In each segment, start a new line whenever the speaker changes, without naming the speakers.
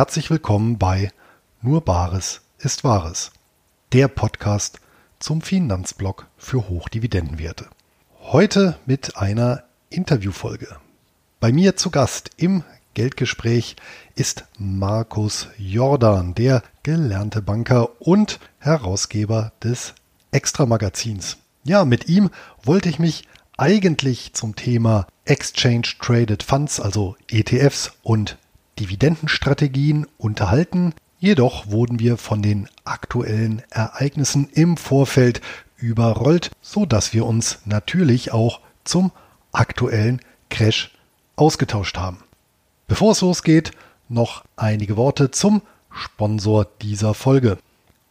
herzlich willkommen bei Nur Bares ist Wahres, der Podcast zum Finanzblock für Hochdividendenwerte. Heute mit einer Interviewfolge. Bei mir zu Gast im Geldgespräch ist Markus Jordan, der gelernte Banker und Herausgeber des Extra-Magazins. Ja, mit ihm wollte ich mich eigentlich zum Thema Exchange Traded Funds, also ETFs und Dividendenstrategien unterhalten. Jedoch wurden wir von den aktuellen Ereignissen im Vorfeld überrollt, so dass wir uns natürlich auch zum aktuellen Crash ausgetauscht haben. Bevor es losgeht, noch einige Worte zum Sponsor dieser Folge.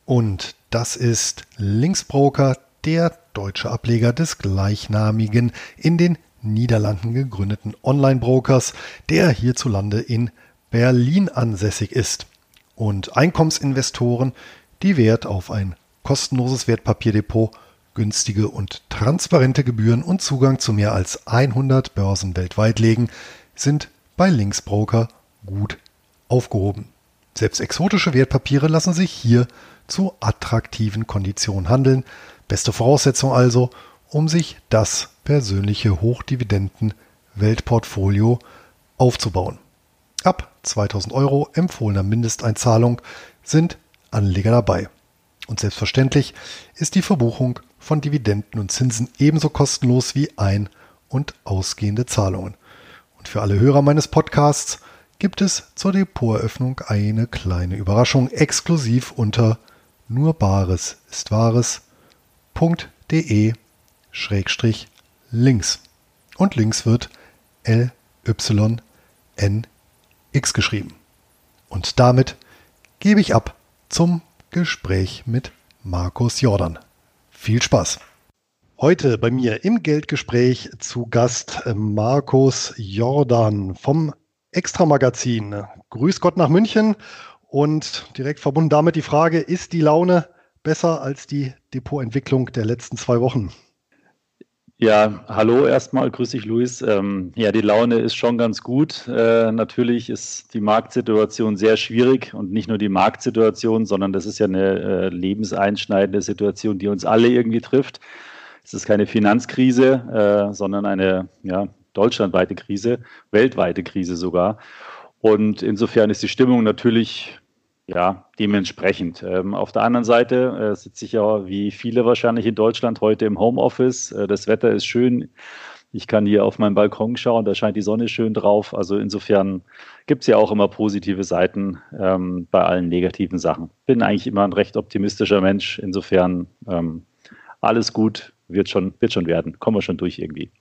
Und das ist Linksbroker, der deutsche Ableger des gleichnamigen in den Niederlanden gegründeten Online-Brokers, der hierzulande in Berlin ansässig ist und Einkommensinvestoren, die Wert auf ein kostenloses Wertpapierdepot, günstige und transparente Gebühren und Zugang zu mehr als 100 Börsen weltweit legen, sind bei Linksbroker gut aufgehoben. Selbst exotische Wertpapiere lassen sich hier zu attraktiven Konditionen handeln. Beste Voraussetzung also, um sich das persönliche Hochdividenden-Weltportfolio aufzubauen. Ab 2000 Euro empfohlener Mindesteinzahlung sind Anleger dabei. Und selbstverständlich ist die Verbuchung von Dividenden und Zinsen ebenso kostenlos wie ein- und ausgehende Zahlungen. Und für alle Hörer meines Podcasts gibt es zur Depoteröffnung eine kleine Überraschung exklusiv unter nur Bares ist Wahres.de Schrägstrich links. Und links wird L Y N X geschrieben. Und damit gebe ich ab zum Gespräch mit Markus Jordan. Viel Spaß! Heute bei mir im Geldgespräch zu Gast äh, Markus Jordan vom Extra-Magazin. Grüß Gott nach München und direkt verbunden damit die Frage, ist die Laune besser als die Depotentwicklung der letzten zwei Wochen?
Ja, hallo erstmal, grüß dich Luis. Ähm, ja, die Laune ist schon ganz gut. Äh, natürlich ist die Marktsituation sehr schwierig und nicht nur die Marktsituation, sondern das ist ja eine äh, lebenseinschneidende Situation, die uns alle irgendwie trifft. Es ist keine Finanzkrise, äh, sondern eine ja, deutschlandweite Krise, weltweite Krise sogar. Und insofern ist die Stimmung natürlich ja, dementsprechend. Ähm, auf der anderen Seite äh, sitze ich ja wie viele wahrscheinlich in Deutschland heute im Homeoffice. Äh, das Wetter ist schön. Ich kann hier auf meinen Balkon schauen, da scheint die Sonne schön drauf. Also insofern gibt es ja auch immer positive Seiten ähm, bei allen negativen Sachen. Bin eigentlich immer ein recht optimistischer Mensch. Insofern ähm, alles gut, wird schon, wird schon werden. Kommen wir schon durch irgendwie.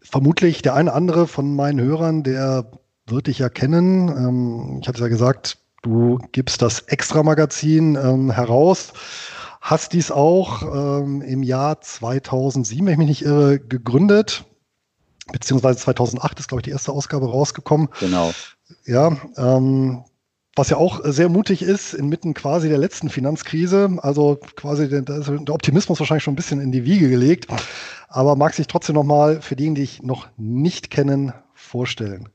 Vermutlich der eine andere von meinen Hörern, der wird dich ja kennen. Ähm, ich hatte ja gesagt, Du gibst das Extra-Magazin ähm, heraus, hast dies auch ähm, im Jahr 2007, wenn ich mich nicht irre, gegründet, beziehungsweise 2008 ist, glaube ich, die erste Ausgabe rausgekommen.
Genau.
Ja, ähm, was ja auch sehr mutig ist, inmitten quasi der letzten Finanzkrise. Also quasi der, der Optimismus wahrscheinlich schon ein bisschen in die Wiege gelegt. Aber mag sich trotzdem nochmal für diejenigen, die ich noch nicht kennen, vorstellen.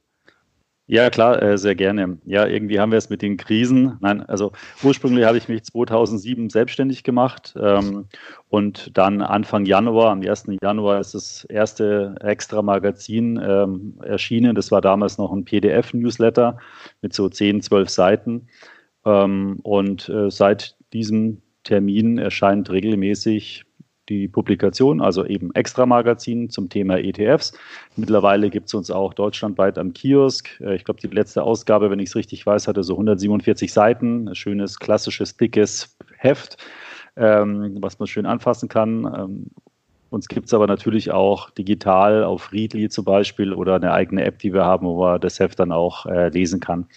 Ja, klar, äh, sehr gerne. Ja, irgendwie haben wir es mit den Krisen. Nein, also ursprünglich habe ich mich 2007 selbstständig gemacht ähm, und dann Anfang Januar, am 1. Januar ist das erste extra Magazin ähm, erschienen. Das war damals noch ein PDF-Newsletter mit so 10, 12 Seiten. Ähm, und äh, seit diesem Termin erscheint regelmäßig die Publikation, also eben Extra-Magazin zum Thema ETFs. Mittlerweile gibt es uns auch deutschlandweit am Kiosk. Äh, ich glaube, die letzte Ausgabe, wenn ich es richtig weiß, hatte so 147 Seiten. Ein schönes, klassisches, dickes Heft, ähm, was man schön anfassen kann. Ähm, uns gibt es aber natürlich auch digital auf Readly zum Beispiel oder eine eigene App, die wir haben, wo man das Heft dann auch äh, lesen kann.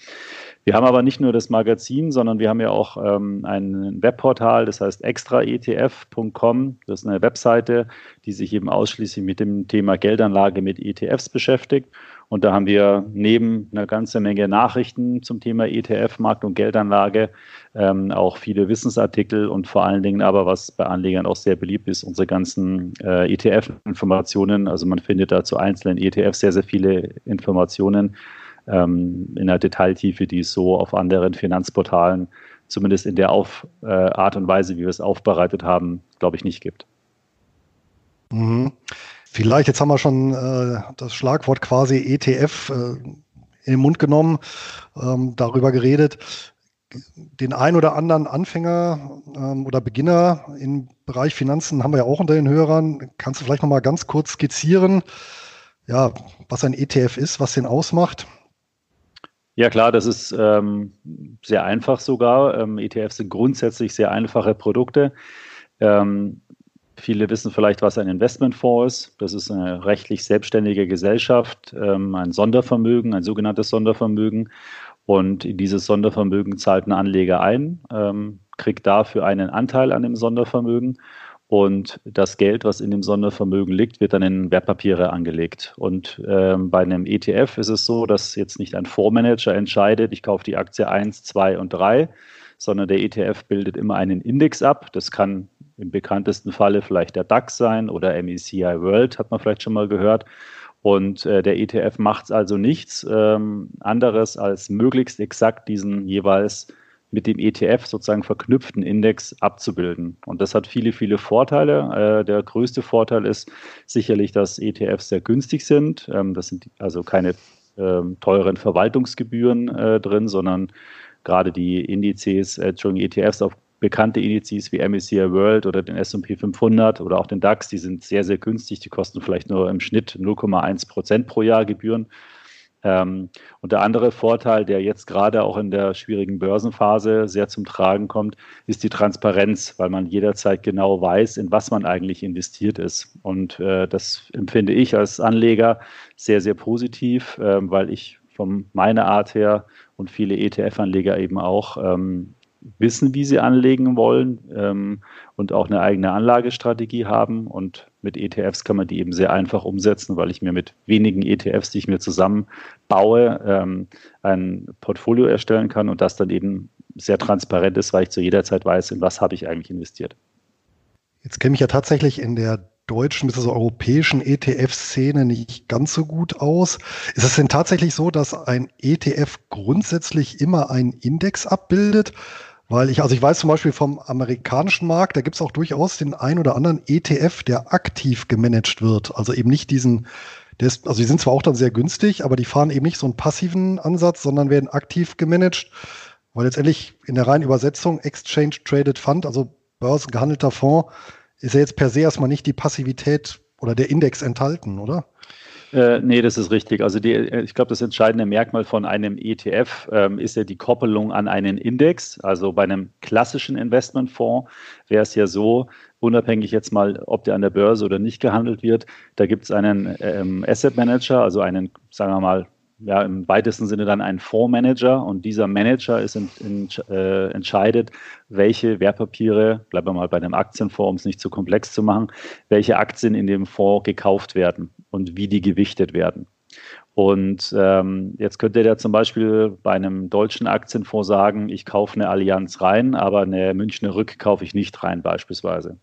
Wir haben aber nicht nur das Magazin, sondern wir haben ja auch ähm, ein Webportal, das heißt extraetf.com. Das ist eine Webseite, die sich eben ausschließlich mit dem Thema Geldanlage mit ETFs beschäftigt. Und da haben wir neben einer ganzen Menge Nachrichten zum Thema ETF, Markt und Geldanlage ähm, auch viele Wissensartikel und vor allen Dingen aber, was bei Anlegern auch sehr beliebt ist, unsere ganzen äh, ETF-Informationen. Also man findet da zu einzelnen ETFs sehr, sehr viele Informationen ähm, in der Detailtiefe, die es so auf anderen Finanzportalen, zumindest in der auf, äh, Art und Weise, wie wir es aufbereitet haben, glaube ich, nicht gibt.
Mhm. Vielleicht, jetzt haben wir schon äh, das Schlagwort quasi ETF äh, in den Mund genommen, ähm, darüber geredet. Den ein oder anderen Anfänger ähm, oder Beginner im Bereich Finanzen haben wir ja auch unter den Hörern. Kannst du vielleicht noch mal ganz kurz skizzieren, ja, was ein ETF ist, was den ausmacht?
Ja klar, das ist ähm, sehr einfach sogar. Ähm, ETFs sind grundsätzlich sehr einfache Produkte. Ähm, Viele wissen vielleicht, was ein Investmentfonds ist. Das ist eine rechtlich selbstständige Gesellschaft, ähm, ein Sondervermögen, ein sogenanntes Sondervermögen. Und in dieses Sondervermögen zahlt ein Anleger ein, ähm, kriegt dafür einen Anteil an dem Sondervermögen. Und das Geld, was in dem Sondervermögen liegt, wird dann in Wertpapiere angelegt. Und ähm, bei einem ETF ist es so, dass jetzt nicht ein Fondsmanager entscheidet, ich kaufe die Aktie 1, 2 und 3, sondern der ETF bildet immer einen Index ab. Das kann im bekanntesten Falle vielleicht der DAX sein oder MECI World, hat man vielleicht schon mal gehört. Und äh, der ETF macht also nichts ähm, anderes, als möglichst exakt diesen jeweils mit dem ETF sozusagen verknüpften Index abzubilden. Und das hat viele, viele Vorteile. Äh, der größte Vorteil ist sicherlich, dass ETFs sehr günstig sind. Ähm, das sind also keine ähm, teuren Verwaltungsgebühren äh, drin, sondern gerade die Indizes, äh, Entschuldigung, ETFs auf bekannte Indizes wie MSCI World oder den S&P 500 oder auch den DAX, die sind sehr, sehr günstig. Die kosten vielleicht nur im Schnitt 0,1 Prozent pro Jahr Gebühren. Ähm, und der andere Vorteil, der jetzt gerade auch in der schwierigen Börsenphase sehr zum Tragen kommt, ist die Transparenz, weil man jederzeit genau weiß, in was man eigentlich investiert ist. Und äh, das empfinde ich als Anleger sehr, sehr positiv, äh, weil ich von meiner Art her und viele ETF-Anleger eben auch ähm, wissen, wie sie anlegen wollen ähm, und auch eine eigene Anlagestrategie haben. Und mit ETFs kann man die eben sehr einfach umsetzen, weil ich mir mit wenigen ETFs, die ich mir zusammenbaue, ähm, ein Portfolio erstellen kann und das dann eben sehr transparent ist, weil ich zu jeder Zeit weiß, in was habe ich eigentlich investiert.
Jetzt kenne ich ja tatsächlich in der deutschen bzw. europäischen ETF-Szene nicht ganz so gut aus. Ist es denn tatsächlich so, dass ein ETF grundsätzlich immer einen Index abbildet? Weil ich, also ich weiß zum Beispiel vom amerikanischen Markt, da gibt es auch durchaus den ein oder anderen ETF, der aktiv gemanagt wird. Also eben nicht diesen, ist, also die sind zwar auch dann sehr günstig, aber die fahren eben nicht so einen passiven Ansatz, sondern werden aktiv gemanagt. Weil letztendlich in der reinen Übersetzung Exchange Traded Fund, also börsengehandelter Fonds, ist ja jetzt per se erstmal nicht die Passivität oder der Index enthalten, oder?
Äh, nee, das ist richtig. Also die, äh, ich glaube, das entscheidende Merkmal von einem ETF ähm, ist ja die Koppelung an einen Index. Also bei einem klassischen Investmentfonds wäre es ja so, unabhängig jetzt mal, ob der an der Börse oder nicht gehandelt wird, da gibt es einen ähm, Asset Manager, also einen, sagen wir mal, ja, im weitesten Sinne dann ein Fondsmanager und dieser Manager ist in, in, äh, entscheidet, welche Wertpapiere, bleiben wir mal bei einem Aktienfonds, um es nicht zu komplex zu machen, welche Aktien in dem Fonds gekauft werden und wie die gewichtet werden. Und ähm, jetzt könnte der zum Beispiel bei einem deutschen Aktienfonds sagen, ich kaufe eine Allianz rein, aber eine Münchner Rück kaufe ich nicht rein beispielsweise.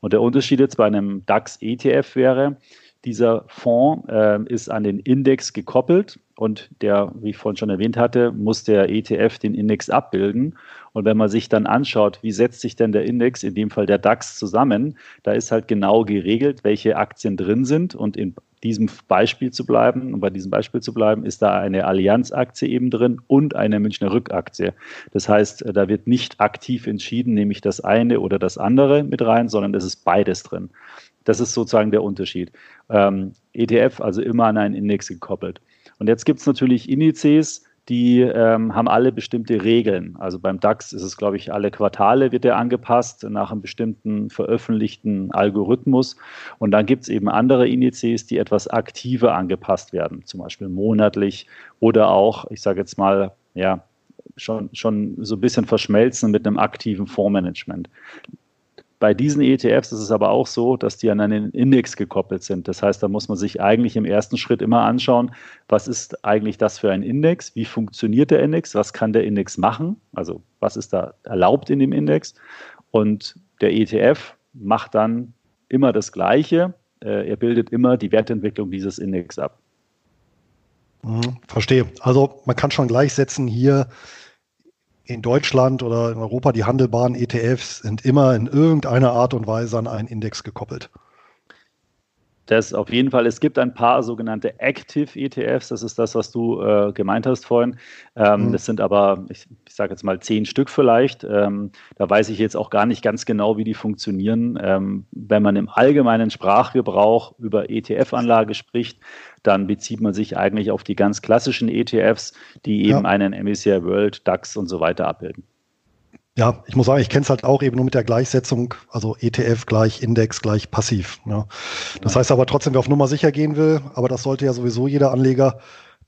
Und der Unterschied jetzt bei einem DAX-ETF wäre, dieser Fonds äh, ist an den Index gekoppelt und der, wie ich vorhin schon erwähnt hatte, muss der ETF den Index abbilden. Und wenn man sich dann anschaut, wie setzt sich denn der Index, in dem Fall der DAX, zusammen, da ist halt genau geregelt, welche Aktien drin sind. Und in diesem Beispiel zu bleiben, um bei diesem Beispiel zu bleiben, ist da eine Allianz-Aktie eben drin und eine Münchner Rück-Aktie. Das heißt, da wird nicht aktiv entschieden, nehme ich das eine oder das andere mit rein, sondern es ist beides drin. Das ist sozusagen der Unterschied. Ähm, ETF, also immer an einen Index gekoppelt. Und jetzt gibt es natürlich Indizes, die ähm, haben alle bestimmte Regeln. Also beim DAX ist es, glaube ich, alle Quartale wird er angepasst nach einem bestimmten veröffentlichten Algorithmus. Und dann gibt es eben andere Indizes, die etwas aktiver angepasst werden, zum Beispiel monatlich oder auch, ich sage jetzt mal, ja, schon, schon so ein bisschen verschmelzen mit einem aktiven Fondsmanagement. Bei diesen ETFs ist es aber auch so, dass die an einen Index gekoppelt sind. Das heißt, da muss man sich eigentlich im ersten Schritt immer anschauen, was ist eigentlich das für ein Index? Wie funktioniert der Index? Was kann der Index machen? Also was ist da erlaubt in dem Index? Und der ETF macht dann immer das Gleiche. Äh, er bildet immer die Wertentwicklung dieses Index ab.
Mhm, verstehe. Also man kann schon gleichsetzen hier in Deutschland oder in Europa, die handelbaren ETFs sind immer in irgendeiner Art und Weise an einen Index gekoppelt.
Das auf jeden Fall. Es gibt ein paar sogenannte Active ETFs. Das ist das, was du äh, gemeint hast vorhin. Ähm, mhm. Das sind aber, ich, ich sage jetzt mal zehn Stück vielleicht. Ähm, da weiß ich jetzt auch gar nicht ganz genau, wie die funktionieren. Ähm, wenn man im allgemeinen Sprachgebrauch über ETF-Anlage spricht, dann bezieht man sich eigentlich auf die ganz klassischen ETFs, die eben ja. einen MSCI World, DAX und so weiter abbilden.
Ja, ich muss sagen, ich kenne es halt auch eben nur mit der Gleichsetzung, also ETF gleich Index gleich passiv. Ja. Das heißt aber trotzdem, wer auf Nummer sicher gehen will, aber das sollte ja sowieso jeder Anleger,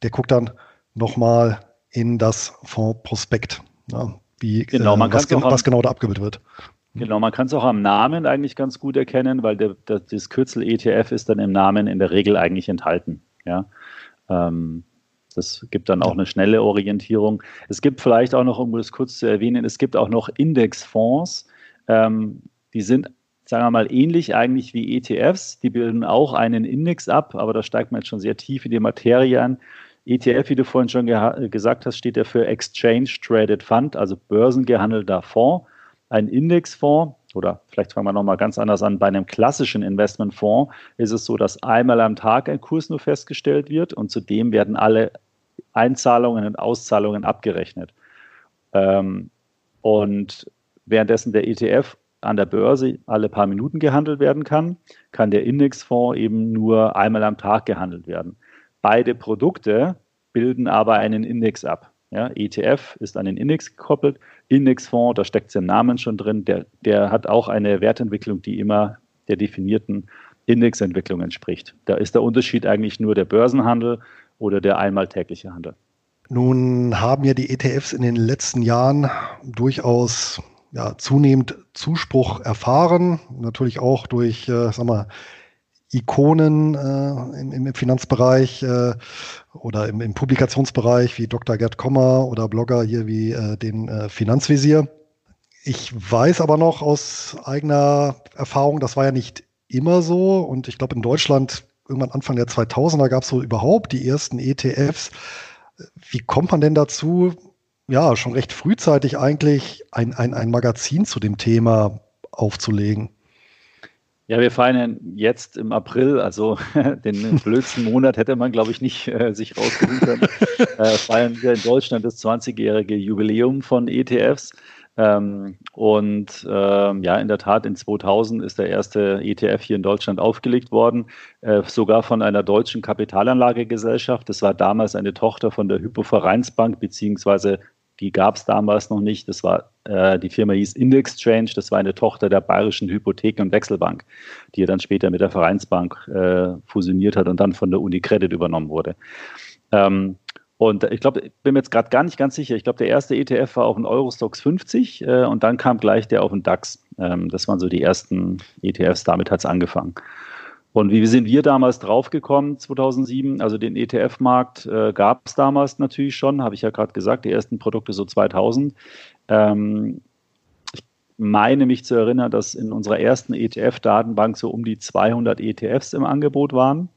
der guckt dann nochmal in das Fondsprospekt, ja, wie, genau, man äh, was, gen was genau da abgebildet wird.
Genau, man kann es auch am Namen eigentlich ganz gut erkennen, weil der, der, das Kürzel ETF ist dann im Namen in der Regel eigentlich enthalten. Ja. Ähm, das gibt dann auch eine schnelle Orientierung. Es gibt vielleicht auch noch, um das kurz zu erwähnen, es gibt auch noch Indexfonds. Ähm, die sind, sagen wir mal, ähnlich eigentlich wie ETFs. Die bilden auch einen Index ab, aber da steigt man jetzt schon sehr tief in die Materie an. ETF, wie du vorhin schon gesagt hast, steht ja für Exchange Traded Fund, also börsengehandelter Fonds. Ein Indexfonds, oder vielleicht fangen wir nochmal ganz anders an, bei einem klassischen Investmentfonds ist es so, dass einmal am Tag ein Kurs nur festgestellt wird und zudem werden alle Einzahlungen und Auszahlungen abgerechnet. Ähm, und währenddessen der ETF an der Börse alle paar Minuten gehandelt werden kann, kann der Indexfonds eben nur einmal am Tag gehandelt werden. Beide Produkte bilden aber einen Index ab. Ja, ETF ist an den Index gekoppelt. Indexfonds, da steckt es im Namen schon drin, der, der hat auch eine Wertentwicklung, die immer der definierten Indexentwicklung entspricht. Da ist der Unterschied eigentlich nur der Börsenhandel oder der einmal tägliche Handel.
Nun haben ja die ETFs in den letzten Jahren durchaus ja, zunehmend Zuspruch erfahren, natürlich auch durch, äh, sag mal, Ikonen äh, im, im, Finanzbereich äh, oder im, im, Publikationsbereich wie Dr. Gerd Kommer oder Blogger hier wie äh, den äh, Finanzvisier. Ich weiß aber noch aus eigener Erfahrung, das war ja nicht immer so und ich glaube in Deutschland irgendwann Anfang der 2000er gab es so überhaupt die ersten ETFs. Wie kommt man denn dazu, ja, schon recht frühzeitig eigentlich ein, ein, ein Magazin zu dem Thema aufzulegen?
Ja, wir feiern jetzt im April, also den blödsten Monat hätte man, glaube ich, nicht äh, sich rausgesucht können. äh, feiern wir in Deutschland das 20-jährige Jubiläum von ETFs. Ähm, und ähm, ja, in der Tat, in 2000 ist der erste ETF hier in Deutschland aufgelegt worden, äh, sogar von einer deutschen Kapitalanlagegesellschaft. Das war damals eine Tochter von der Hypovereinsbank, beziehungsweise die gab es damals noch nicht. Das war, die Firma hieß Indexchange, das war eine Tochter der Bayerischen Hypotheken- und Wechselbank, die dann später mit der Vereinsbank äh, fusioniert hat und dann von der Unicredit übernommen wurde. Ähm, und ich glaube, ich bin mir jetzt gerade gar nicht ganz sicher. Ich glaube, der erste ETF war auf den Eurostox 50 äh, und dann kam gleich der auf den DAX. Ähm, das waren so die ersten ETFs, damit hat es angefangen. Und wie sind wir damals draufgekommen, 2007? Also den ETF-Markt äh, gab es damals natürlich schon, habe ich ja gerade gesagt, die ersten Produkte so 2000. Ähm, ich meine mich zu erinnern, dass in unserer ersten ETF-Datenbank so um die 200 ETFs im Angebot waren.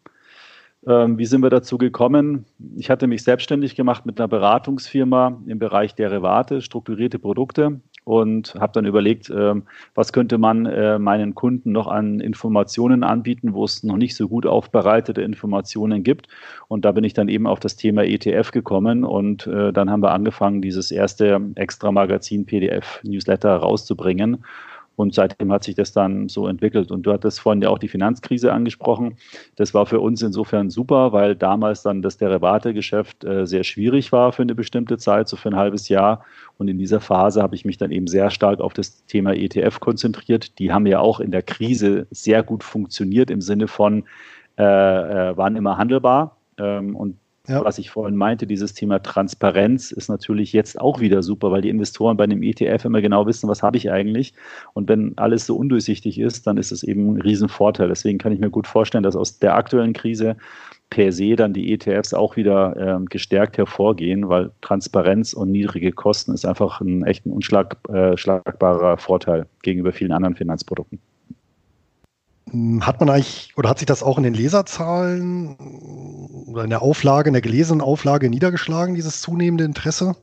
Ähm, wie sind wir dazu gekommen? Ich hatte mich selbstständig gemacht mit einer Beratungsfirma im Bereich Derivate, strukturierte Produkte und habe dann überlegt, äh, was könnte man äh, meinen Kunden noch an Informationen anbieten, wo es noch nicht so gut aufbereitete Informationen gibt. Und da bin ich dann eben auf das Thema ETF gekommen und äh, dann haben wir angefangen, dieses erste Extra-Magazin PDF-Newsletter rauszubringen. Und seitdem hat sich das dann so entwickelt. Und du hattest vorhin ja auch die Finanzkrise angesprochen. Das war für uns insofern super, weil damals dann das Derivategeschäft äh, sehr schwierig war für eine bestimmte Zeit, so für ein halbes Jahr. Und in dieser Phase habe ich mich dann eben sehr stark auf das Thema ETF konzentriert. Die haben ja auch in der Krise sehr gut funktioniert im Sinne von, äh, äh, waren immer handelbar. Ähm, und ja. Was ich vorhin meinte, dieses Thema Transparenz ist natürlich jetzt auch wieder super, weil die Investoren bei einem ETF immer genau wissen, was habe ich eigentlich. Und wenn alles so undurchsichtig ist, dann ist es eben ein Riesenvorteil. Deswegen kann ich mir gut vorstellen, dass aus der aktuellen Krise per se dann die ETFs auch wieder ähm, gestärkt hervorgehen, weil Transparenz und niedrige Kosten ist einfach ein echt ein unschlagbarer äh, Vorteil gegenüber vielen anderen Finanzprodukten.
Hm, hat man eigentlich, oder hat sich das auch in den Leserzahlen oder in der Auflage, in der gelesenen Auflage niedergeschlagen, dieses zunehmende Interesse?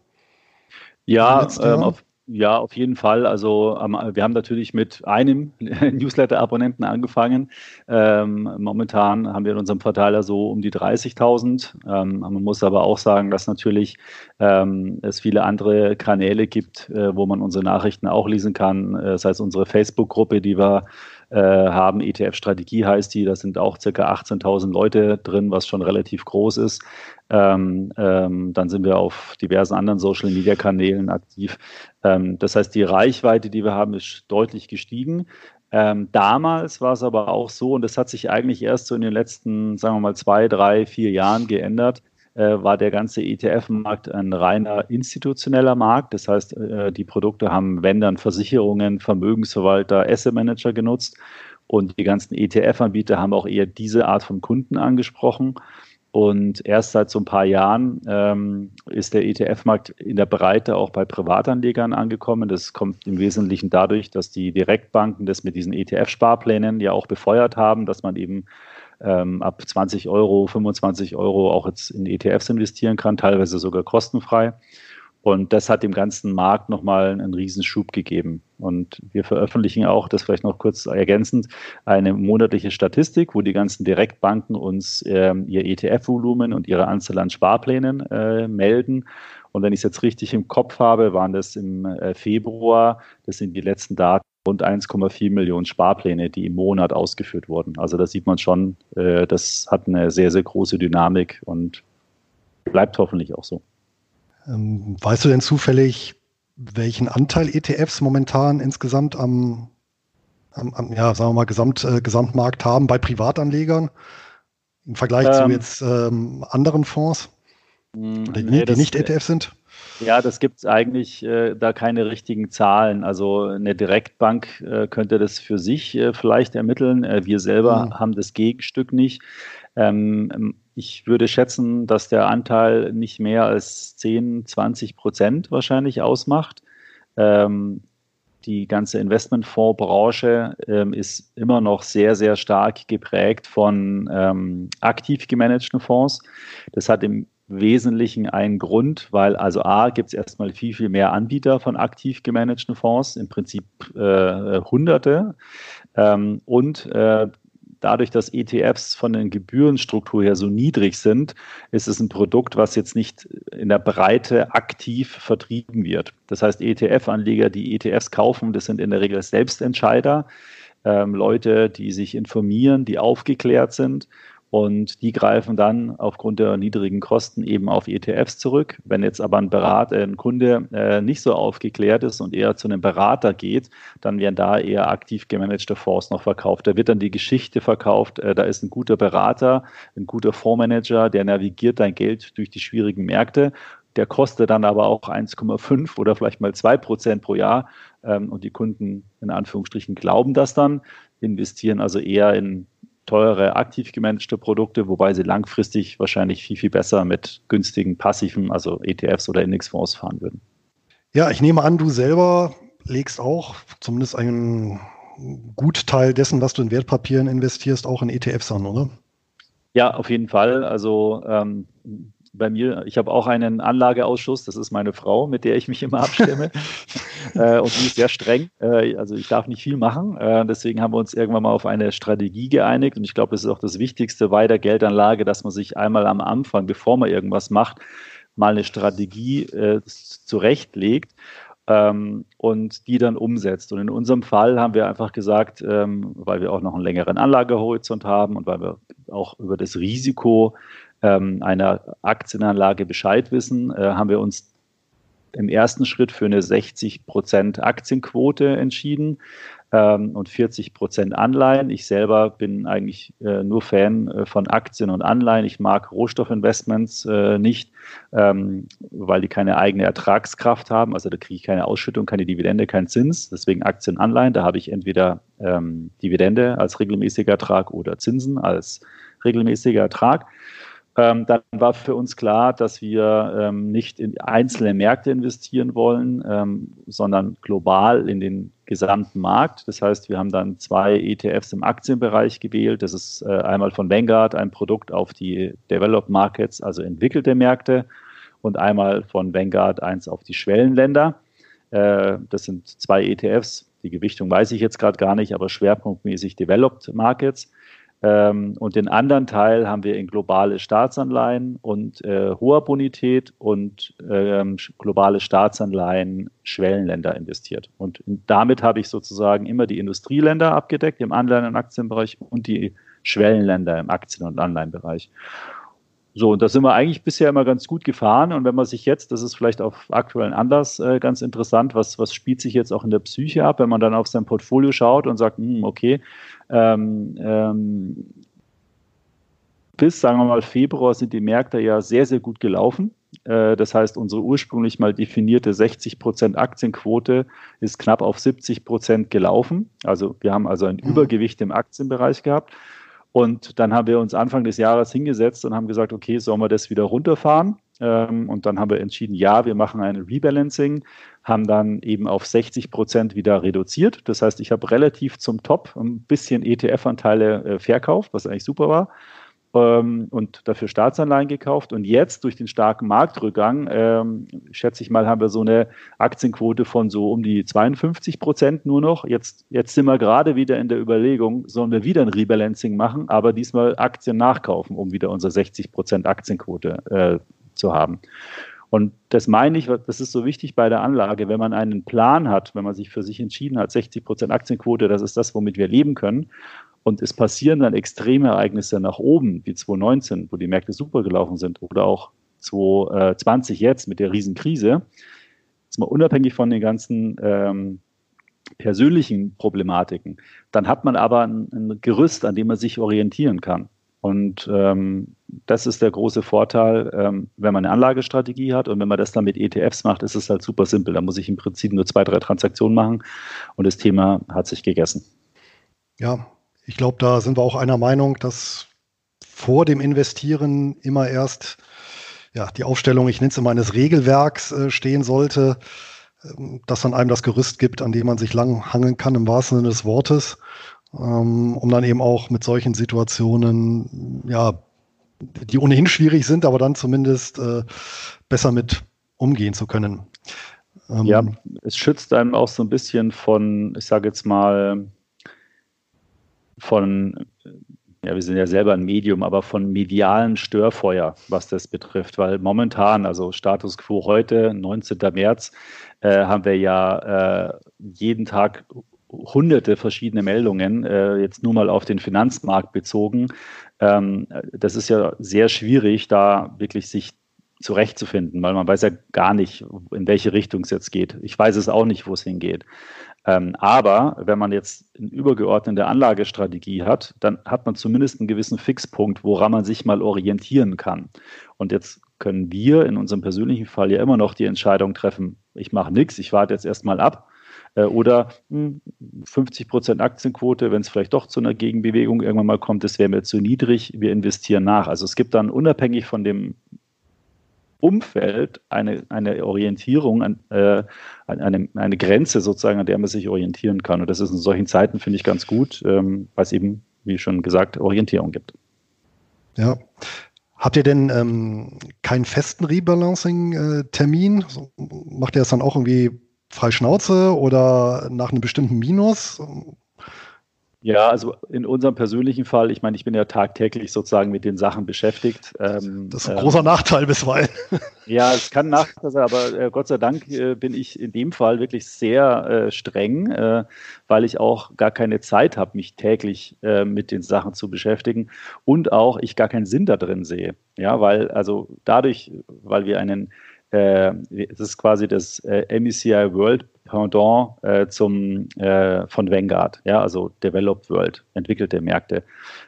Ja, ähm, auf, ja, auf jeden Fall. Also ähm, wir haben natürlich mit einem Newsletter-Abonnenten angefangen. Ähm, momentan haben wir in unserem Verteiler so um die 30.000. Ähm, man muss aber auch sagen, dass natürlich ähm, es viele andere Kanäle gibt, äh, wo man unsere Nachrichten auch lesen kann. Äh, sei es unsere Facebook-Gruppe, die wir äh, haben, ETF-Strategie heißt die, da sind auch circa 18.000 Leute drin, was schon relativ groß ist. Ähm, ähm, dann sind wir auf diversen anderen Social-Media-Kanälen aktiv. Ähm, das heißt, die Reichweite, die wir haben, ist deutlich gestiegen. Ähm, damals war es aber auch so, und das hat sich eigentlich erst so in den letzten, sagen wir mal, zwei, drei, vier Jahren geändert, äh, war der ganze ETF-Markt ein reiner institutioneller Markt. Das heißt, äh, die Produkte haben, wenn dann Versicherungen, Vermögensverwalter, Asset Manager genutzt und die ganzen ETF-Anbieter haben auch eher diese Art von Kunden angesprochen. Und erst seit so ein paar Jahren ähm, ist der ETF-Markt in der Breite auch bei Privatanlegern angekommen. Das kommt im Wesentlichen dadurch, dass die Direktbanken das mit diesen ETF-Sparplänen ja auch befeuert haben, dass man eben ähm, ab 20 Euro, 25 Euro auch jetzt in ETFs investieren kann, teilweise sogar kostenfrei. Und das hat dem ganzen Markt nochmal einen Riesenschub gegeben. Und wir veröffentlichen auch, das vielleicht noch kurz ergänzend, eine monatliche Statistik, wo die ganzen Direktbanken uns äh, ihr ETF-Volumen und ihre Anzahl an Sparplänen äh, melden. Und wenn ich es jetzt richtig im Kopf habe, waren das im äh, Februar, das sind die letzten Daten, rund 1,4 Millionen Sparpläne, die im Monat ausgeführt wurden. Also da sieht man schon, äh, das hat eine sehr, sehr große Dynamik und bleibt hoffentlich auch so.
Ähm, weißt du denn zufällig, welchen Anteil ETFs momentan insgesamt am, am, am ja, sagen wir mal, Gesamt, äh, Gesamtmarkt haben bei Privatanlegern im Vergleich ähm, zu jetzt ähm, anderen Fonds,
hm, die, nee, die nicht ETFs sind? Ja, das gibt es eigentlich äh, da keine richtigen Zahlen. Also eine Direktbank äh, könnte das für sich äh, vielleicht ermitteln. Äh, wir selber mhm. haben das Gegenstück nicht. Ähm, ich würde schätzen, dass der Anteil nicht mehr als 10, 20 Prozent wahrscheinlich ausmacht. Ähm, die ganze Investmentfondsbranche ähm, ist immer noch sehr, sehr stark geprägt von ähm, aktiv gemanagten Fonds. Das hat im Wesentlichen einen Grund, weil also A gibt es erstmal viel, viel mehr Anbieter von aktiv gemanagten Fonds, im Prinzip äh, Hunderte. Ähm, und äh, dadurch, dass ETFs von der Gebührenstruktur her so niedrig sind, ist es ein Produkt, was jetzt nicht in der Breite aktiv vertrieben wird. Das heißt, ETF-Anleger, die ETFs kaufen, das sind in der Regel Selbstentscheider, ähm, Leute, die sich informieren, die aufgeklärt sind und die greifen dann aufgrund der niedrigen Kosten eben auf ETFs zurück. Wenn jetzt aber ein Berater, ein Kunde äh, nicht so aufgeklärt ist und eher zu einem Berater geht, dann werden da eher aktiv gemanagte Fonds noch verkauft. Da wird dann die Geschichte verkauft, äh, da ist ein guter Berater, ein guter Fondsmanager, der navigiert dein Geld durch die schwierigen Märkte. Der kostet dann aber auch 1,5 oder vielleicht mal 2 Prozent pro Jahr. Ähm, und die Kunden in Anführungsstrichen glauben das dann, investieren also eher in teure, aktiv gemanagte Produkte, wobei sie langfristig wahrscheinlich viel, viel besser mit günstigen, passiven, also ETFs oder Indexfonds fahren würden.
Ja, ich nehme an, du selber legst auch zumindest einen Gutteil dessen, was du in Wertpapieren investierst, auch in ETFs an, oder?
Ja, auf jeden Fall. Also ähm, bei mir, ich habe auch einen Anlageausschuss, das ist meine Frau, mit der ich mich immer abstimme. äh, und die ist sehr streng. Äh, also ich darf nicht viel machen. Äh, deswegen haben wir uns irgendwann mal auf eine Strategie geeinigt. Und ich glaube, das ist auch das Wichtigste bei der Geldanlage, dass man sich einmal am Anfang, bevor man irgendwas macht, mal eine Strategie äh, zurechtlegt ähm, und die dann umsetzt. Und in unserem Fall haben wir einfach gesagt, ähm, weil wir auch noch einen längeren Anlagehorizont haben und weil wir auch über das Risiko ähm, einer Aktienanlage Bescheid wissen, äh, haben wir uns im ersten Schritt für eine 60 Prozent Aktienquote entschieden ähm, und 40 Prozent Anleihen. Ich selber bin eigentlich äh, nur Fan äh, von Aktien und Anleihen. Ich mag Rohstoffinvestments äh, nicht, ähm, weil die keine eigene Ertragskraft haben. Also da kriege ich keine Ausschüttung, keine Dividende, keinen Zins. Deswegen Aktien, Anleihen. Da habe ich entweder ähm, Dividende als regelmäßiger Ertrag oder Zinsen als regelmäßiger Ertrag. Ähm, dann war für uns klar, dass wir ähm, nicht in einzelne Märkte investieren wollen, ähm, sondern global in den gesamten Markt. Das heißt, wir haben dann zwei ETFs im Aktienbereich gewählt. Das ist äh, einmal von Vanguard ein Produkt auf die Developed Markets, also entwickelte Märkte, und einmal von Vanguard eins auf die Schwellenländer. Äh, das sind zwei ETFs. Die Gewichtung weiß ich jetzt gerade gar nicht, aber schwerpunktmäßig Developed Markets. Ähm, und den anderen Teil haben wir in globale Staatsanleihen und äh, hoher Bonität und ähm, globale Staatsanleihen Schwellenländer investiert. Und damit habe ich sozusagen immer die Industrieländer abgedeckt im Anleihen- und Aktienbereich und die Schwellenländer im Aktien- und Anleihenbereich. So, und da sind wir eigentlich bisher immer ganz gut gefahren. Und wenn man sich jetzt, das ist vielleicht auf aktuellen Anlass äh, ganz interessant, was, was spielt sich jetzt auch in der Psyche ab, wenn man dann auf sein Portfolio schaut und sagt, hm, okay, ähm, ähm, bis, sagen wir mal, Februar sind die Märkte ja sehr, sehr gut gelaufen. Äh, das heißt, unsere ursprünglich mal definierte 60 Prozent Aktienquote ist knapp auf 70 Prozent gelaufen. Also wir haben also ein mhm. Übergewicht im Aktienbereich gehabt. Und dann haben wir uns Anfang des Jahres hingesetzt und haben gesagt, okay, sollen wir das wieder runterfahren? Ähm, und dann haben wir entschieden, ja, wir machen ein Rebalancing, haben dann eben auf 60 Prozent wieder reduziert. Das heißt, ich habe relativ zum Top ein bisschen ETF-Anteile äh, verkauft, was eigentlich super war ähm, und dafür Staatsanleihen gekauft. Und jetzt durch den starken Marktrückgang, ähm, schätze ich mal, haben wir so eine Aktienquote von so um die 52 Prozent nur noch. Jetzt, jetzt sind wir gerade wieder in der Überlegung, sollen wir wieder ein Rebalancing machen, aber diesmal Aktien nachkaufen, um wieder unsere 60 Prozent Aktienquote äh, zu haben. Und das meine ich, das ist so wichtig bei der Anlage, wenn man einen Plan hat, wenn man sich für sich entschieden hat, 60 Prozent Aktienquote, das ist das, womit wir leben können. Und es passieren dann extreme Ereignisse nach oben, wie 2019, wo die Märkte super gelaufen sind, oder auch 2020 jetzt mit der Riesenkrise. Jetzt mal unabhängig von den ganzen ähm, persönlichen Problematiken. Dann hat man aber ein, ein, Gerüst, an dem man sich orientieren kann. Und ähm, das ist der große Vorteil, ähm, wenn man eine Anlagestrategie hat und wenn man das dann mit ETFs macht, ist es halt super simpel. Da muss ich im Prinzip nur zwei, drei Transaktionen machen und das Thema hat sich gegessen.
Ja, ich glaube, da sind wir auch einer Meinung, dass vor dem Investieren immer erst ja, die Aufstellung, ich nenne es immer eines Regelwerks äh, stehen sollte, äh, das dann einem das Gerüst gibt, an dem man sich lang hangeln kann, im wahrsten Sinne des Wortes, ähm, um dann eben auch mit solchen Situationen, ja, die ohnehin schwierig sind, aber dann zumindest äh, besser mit umgehen zu können.
Ähm, ja, es schützt einem auch so ein bisschen von, ich sage jetzt mal, von, ja, wir sind ja selber ein Medium, aber von medialen Störfeuer, was das betrifft, weil momentan, also Status quo heute, 19. März, äh, haben wir ja äh, jeden Tag hunderte verschiedene Meldungen, äh, jetzt nur mal auf den Finanzmarkt bezogen. Ähm, das ist ja sehr schwierig, da wirklich sich zurechtzufinden, weil man weiß ja gar nicht, in welche Richtung es jetzt geht. Ich weiß es auch nicht, wo es hingeht. Ähm, aber wenn man jetzt eine übergeordnete Anlagestrategie hat, dann hat man zumindest einen gewissen Fixpunkt, woran man sich mal orientieren kann. Und jetzt können wir in unserem persönlichen Fall ja immer noch die Entscheidung treffen, ich mache nichts, ich warte jetzt erstmal ab. Äh, oder mh, 50 Prozent Aktienquote, wenn es vielleicht doch zu einer Gegenbewegung irgendwann mal kommt, das wäre mir zu niedrig, wir investieren nach. Also es gibt dann unabhängig von dem Umfeld eine, eine Orientierung, an, äh, eine, eine Grenze sozusagen, an der man sich orientieren kann. Und das ist in solchen Zeiten, finde ich, ganz gut, ähm, weil es eben, wie schon gesagt, Orientierung gibt.
Ja. Habt ihr denn ähm, keinen festen Rebalancing-Termin? Macht ihr das dann auch irgendwie frei Schnauze oder nach einem bestimmten Minus?
Ja, also in unserem persönlichen Fall, ich meine, ich bin ja tagtäglich sozusagen mit den Sachen beschäftigt.
Ähm, das ist ein großer ähm, Nachteil bisweilen.
Ja, es kann ein Nachteil sein, aber äh, Gott sei Dank äh, bin ich in dem Fall wirklich sehr äh, streng, äh, weil ich auch gar keine Zeit habe, mich täglich äh, mit den Sachen zu beschäftigen und auch ich gar keinen Sinn da drin sehe. Ja, weil also dadurch, weil wir einen äh, das ist quasi das MECI World Pendant äh, zum, äh, von Vanguard, ja, also Developed World, entwickelte Märkte.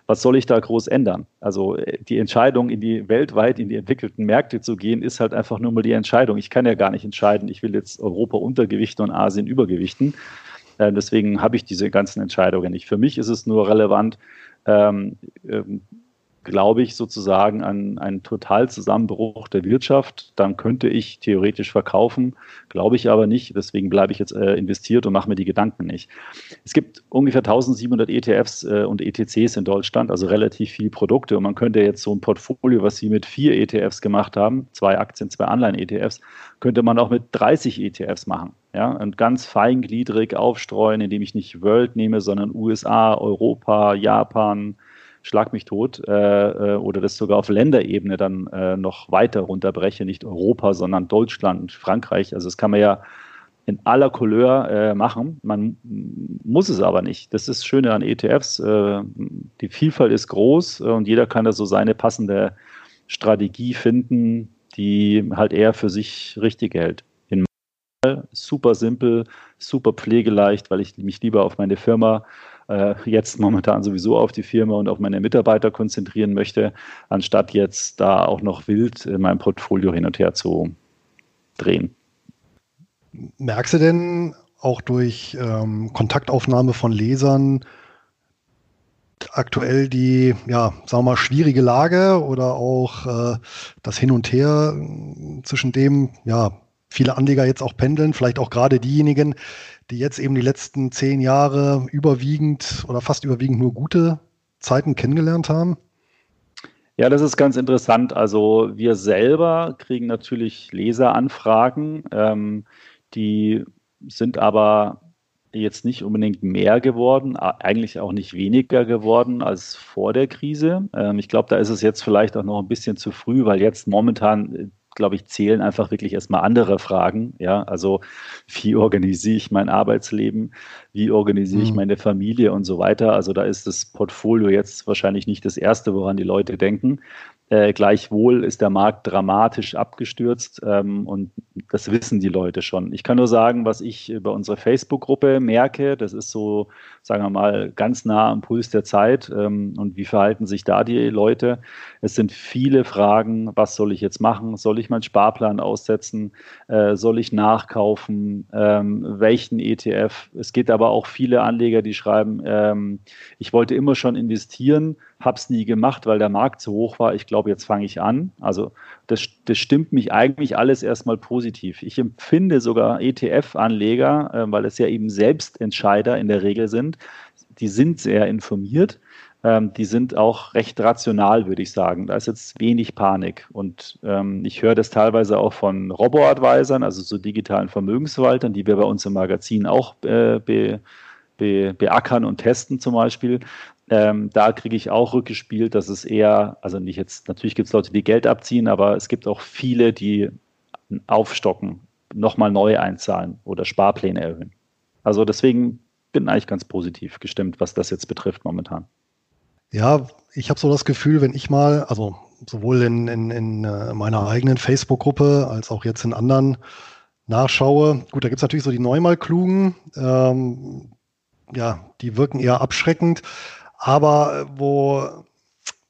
Was soll ich da groß ändern? Also äh, die Entscheidung, in die weltweit in die entwickelten Märkte zu gehen, ist halt einfach nur mal die Entscheidung. Ich kann ja gar nicht entscheiden, ich will jetzt Europa untergewichten und Asien übergewichten. Äh, deswegen habe ich diese ganzen Entscheidungen nicht. Für mich ist es nur relevant, ähm, ähm, glaube ich sozusagen an einen Totalzusammenbruch der Wirtschaft. Dann könnte ich theoretisch verkaufen, glaube ich aber nicht. Deswegen bleibe ich jetzt äh, investiert und mache mir die Gedanken nicht. Es gibt ungefähr 1700 ETFs äh, und ETCs in Deutschland, also relativ viele Produkte. Und man könnte jetzt so ein Portfolio, was Sie mit vier ETFs gemacht haben, zwei Aktien, zwei Anleihen-ETFs, könnte man auch mit 30 ETFs machen. Ja, und ganz feingliedrig aufstreuen, indem ich nicht World nehme, sondern USA, Europa, Japan, schlag mich tot, äh, äh, oder das sogar auf Länderebene dann äh, noch weiter runterbreche, nicht Europa, sondern Deutschland, Frankreich. Also das kann man ja in aller Couleur äh, machen. Man muss es aber nicht. Das ist das Schöne an ETFs. Äh, die Vielfalt ist groß äh, und jeder kann da so seine passende Strategie finden, die halt eher für sich richtig hält. In super simpel, super pflegeleicht, weil ich mich lieber auf meine Firma jetzt momentan sowieso auf die Firma und auf meine Mitarbeiter konzentrieren möchte, anstatt jetzt da auch noch wild in meinem Portfolio hin und her zu drehen.
Merkst du denn auch durch ähm, Kontaktaufnahme von Lesern aktuell die, ja, sagen wir mal, schwierige Lage oder auch äh, das Hin und Her zwischen dem, ja, viele Anleger jetzt auch pendeln, vielleicht auch gerade diejenigen, die jetzt eben die letzten zehn Jahre überwiegend oder fast überwiegend nur gute Zeiten kennengelernt haben?
Ja, das ist ganz interessant. Also wir selber kriegen natürlich Leseranfragen, ähm, die sind aber jetzt nicht unbedingt mehr geworden, eigentlich auch nicht weniger geworden als vor der Krise. Ähm, ich glaube, da ist es jetzt vielleicht auch noch ein bisschen zu früh, weil jetzt momentan glaube ich, zählen einfach wirklich erstmal andere Fragen. Ja, also wie organisiere ich mein Arbeitsleben? Wie organisiere ich mhm. meine Familie und so weiter? Also da ist das Portfolio jetzt wahrscheinlich nicht das erste, woran die Leute denken. Äh, gleichwohl ist der Markt dramatisch abgestürzt ähm, und das wissen die Leute schon. Ich kann nur sagen, was ich über unsere Facebook-Gruppe merke, das ist so, sagen wir mal, ganz nah am Puls der Zeit ähm, und wie verhalten sich da die Leute. Es sind viele Fragen, was soll ich jetzt machen? Soll ich meinen Sparplan aussetzen? Äh, soll ich nachkaufen? Ähm, welchen ETF? Es geht aber auch viele Anleger, die schreiben, ähm, ich wollte immer schon investieren, habe es nie gemacht, weil der Markt zu hoch war. Ich glaube, jetzt fange ich an. Also das, das stimmt mich eigentlich alles erstmal positiv. Ich empfinde sogar ETF-Anleger, äh, weil es ja eben Selbstentscheider in der Regel sind, die sind sehr informiert. Ähm, die sind auch recht rational, würde ich sagen. Da ist jetzt wenig Panik. Und ähm, ich höre das teilweise auch von Robo-Advisern, also so digitalen Vermögensverwaltern, die wir bei uns im Magazin auch äh, be, be, beackern und testen zum Beispiel, ähm, da kriege ich auch rückgespielt, dass es eher, also nicht jetzt, natürlich gibt es Leute, die Geld abziehen, aber es gibt auch viele, die aufstocken, nochmal neu einzahlen oder Sparpläne erhöhen. Also deswegen bin ich eigentlich ganz positiv gestimmt, was das jetzt betrifft momentan.
Ja, ich habe so das Gefühl, wenn ich mal, also sowohl in, in, in äh, meiner eigenen Facebook-Gruppe als auch jetzt in anderen nachschaue, gut, da gibt es natürlich so die Neumal-Klugen, ähm, ja, die wirken eher abschreckend. Aber äh, wo,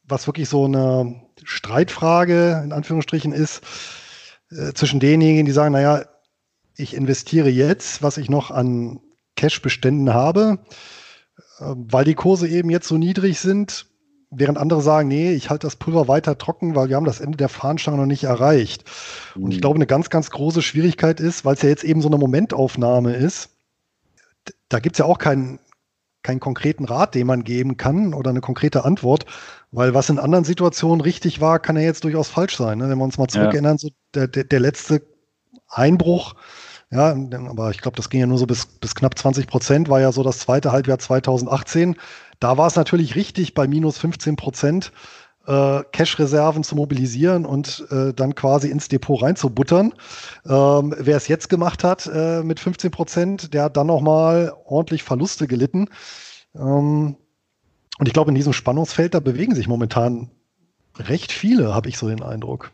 was wirklich so eine Streitfrage in Anführungsstrichen ist, äh, zwischen denjenigen, die sagen, naja, ich investiere jetzt, was ich noch an Cash-Beständen habe, äh, weil die Kurse eben jetzt so niedrig sind, während andere sagen, nee, ich halte das Pulver weiter trocken, weil wir haben das Ende der Fahnenstange noch nicht erreicht. Mhm. Und ich mhm. glaube, eine ganz, ganz große Schwierigkeit ist, weil es ja jetzt eben so eine Momentaufnahme ist, da gibt es ja auch keinen keinen konkreten Rat, den man geben kann oder eine konkrete Antwort, weil was in anderen Situationen richtig war, kann ja jetzt durchaus falsch sein. Ne? Wenn wir uns mal zurückerinnern, ja. so der, der, der letzte Einbruch, ja, aber ich glaube, das ging ja nur so bis, bis knapp 20 Prozent, war ja so das zweite Halbjahr 2018. Da war es natürlich richtig bei minus 15 Prozent äh, Cash-Reserven zu mobilisieren und äh, dann quasi ins Depot reinzubuttern. Ähm, wer es jetzt gemacht hat äh, mit 15 Prozent, der hat dann nochmal ordentlich Verluste gelitten. Ähm, und ich glaube, in diesem Spannungsfeld, da bewegen sich momentan recht viele, habe ich so den Eindruck.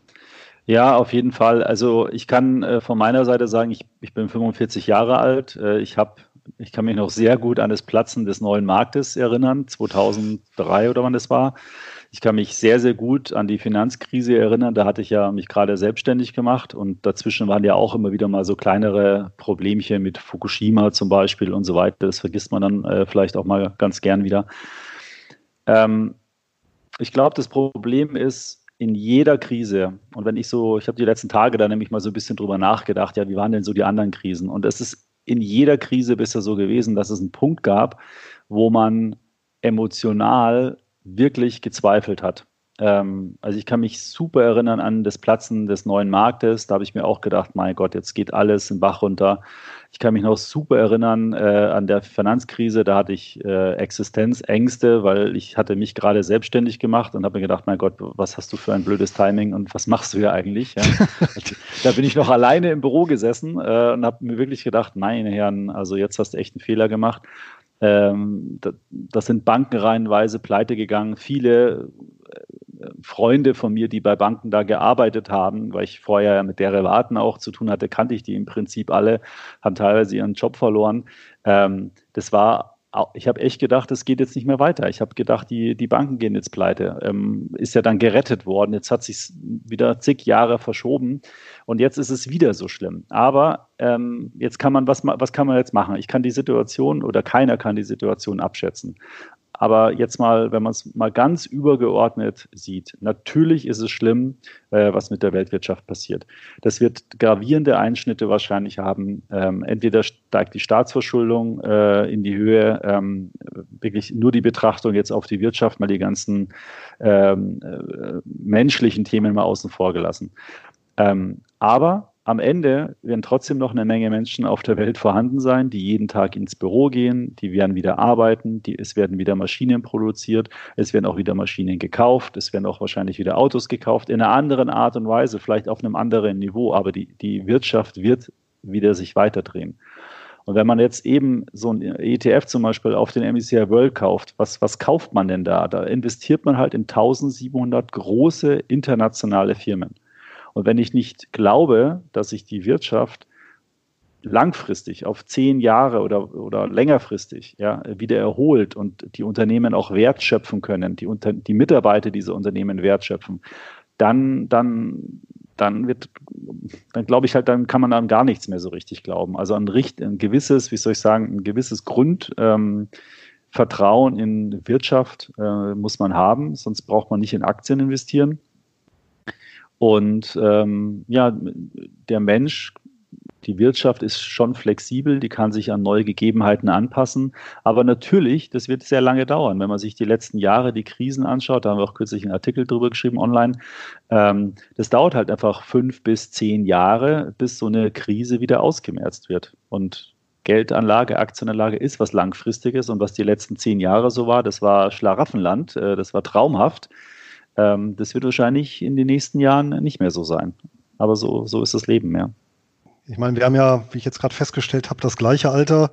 Ja, auf jeden Fall. Also ich kann äh, von meiner Seite sagen, ich, ich bin 45 Jahre alt. Äh, ich habe ich kann mich noch sehr gut an das Platzen des neuen Marktes erinnern, 2003 oder wann das war. Ich kann mich sehr, sehr gut an die Finanzkrise erinnern. Da hatte ich ja mich gerade selbstständig gemacht und dazwischen waren ja auch immer wieder mal so kleinere Problemchen mit Fukushima zum Beispiel und so weiter. Das vergisst man dann äh, vielleicht auch mal ganz gern wieder. Ähm, ich glaube, das Problem ist, in jeder Krise, und wenn ich so, ich habe die letzten Tage da nämlich mal so ein bisschen drüber nachgedacht, ja, wie waren denn so die anderen Krisen? Und es ist in jeder Krise bisher so gewesen, dass es einen Punkt gab, wo man emotional wirklich gezweifelt hat. Ähm, also ich kann mich super erinnern an das Platzen des neuen Marktes. Da habe ich mir auch gedacht, mein Gott, jetzt geht alles in Bach runter. Ich kann mich noch super erinnern äh, an der Finanzkrise. Da hatte ich äh, Existenzängste, weil ich hatte mich gerade selbstständig gemacht und habe mir gedacht, mein Gott, was hast du für ein blödes Timing und was machst du hier eigentlich? Ja? da bin ich noch alleine im Büro gesessen äh, und habe mir wirklich gedacht, meine Herren, also jetzt hast du echt einen Fehler gemacht. Ähm, das, das sind Banken reihenweise pleite gegangen. Viele Freunde von mir, die bei Banken da gearbeitet haben, weil ich vorher mit Derivaten auch zu tun hatte, kannte ich die im Prinzip alle, haben teilweise ihren Job verloren. Ähm, das war ich habe echt gedacht, es geht jetzt nicht mehr weiter. Ich habe gedacht, die, die Banken gehen jetzt pleite. Ähm, ist ja dann gerettet worden. Jetzt hat sich wieder zig Jahre verschoben und jetzt ist es wieder so schlimm. Aber ähm, jetzt kann man, was, was kann man jetzt machen? Ich kann die Situation oder keiner kann die Situation abschätzen. Aber jetzt mal, wenn man es mal ganz übergeordnet sieht, natürlich ist es schlimm, äh, was mit der Weltwirtschaft passiert. Das wird gravierende Einschnitte wahrscheinlich haben. Ähm, entweder steigt die Staatsverschuldung äh, in die Höhe, ähm, wirklich nur die Betrachtung jetzt auf die Wirtschaft, mal die ganzen ähm, äh, menschlichen Themen mal außen vor gelassen. Ähm, aber am Ende werden trotzdem noch eine Menge Menschen auf der Welt vorhanden sein, die jeden Tag ins Büro gehen, die werden wieder arbeiten, die, es werden wieder Maschinen produziert, es werden auch wieder Maschinen gekauft, es werden auch wahrscheinlich wieder Autos gekauft, in einer anderen Art und Weise, vielleicht auf einem anderen Niveau, aber die, die Wirtschaft wird wieder sich weiterdrehen. Und wenn man jetzt eben so ein ETF zum Beispiel auf den MSCI World kauft, was, was kauft man denn da? Da investiert man halt in 1700 große internationale Firmen. Und wenn ich nicht glaube, dass sich die Wirtschaft langfristig auf zehn Jahre oder, oder längerfristig ja, wieder erholt und die Unternehmen auch Wert schöpfen können, die, Unter die Mitarbeiter dieser Unternehmen Wert schöpfen, dann, dann, dann wird, dann glaube ich halt, dann kann man an gar nichts mehr so richtig glauben. Also ein, ein gewisses, wie soll ich sagen, ein gewisses Grundvertrauen ähm, in Wirtschaft äh, muss man haben, sonst braucht man nicht in Aktien investieren. Und ähm, ja, der Mensch, die Wirtschaft ist schon flexibel, die kann sich an neue Gegebenheiten anpassen. Aber natürlich, das wird sehr lange dauern. Wenn man sich die letzten Jahre, die Krisen anschaut, da haben wir auch kürzlich einen Artikel drüber geschrieben online, ähm, das dauert halt einfach fünf bis zehn Jahre, bis so eine Krise wieder ausgemerzt wird. Und Geldanlage, Aktienanlage ist was Langfristiges und was die letzten zehn Jahre so war, das war Schlaraffenland, äh, das war traumhaft. Ähm, das wird wahrscheinlich in den nächsten Jahren nicht mehr so sein. Aber so, so ist das Leben, ja.
Ich meine, wir haben ja, wie ich jetzt gerade festgestellt habe, das gleiche Alter.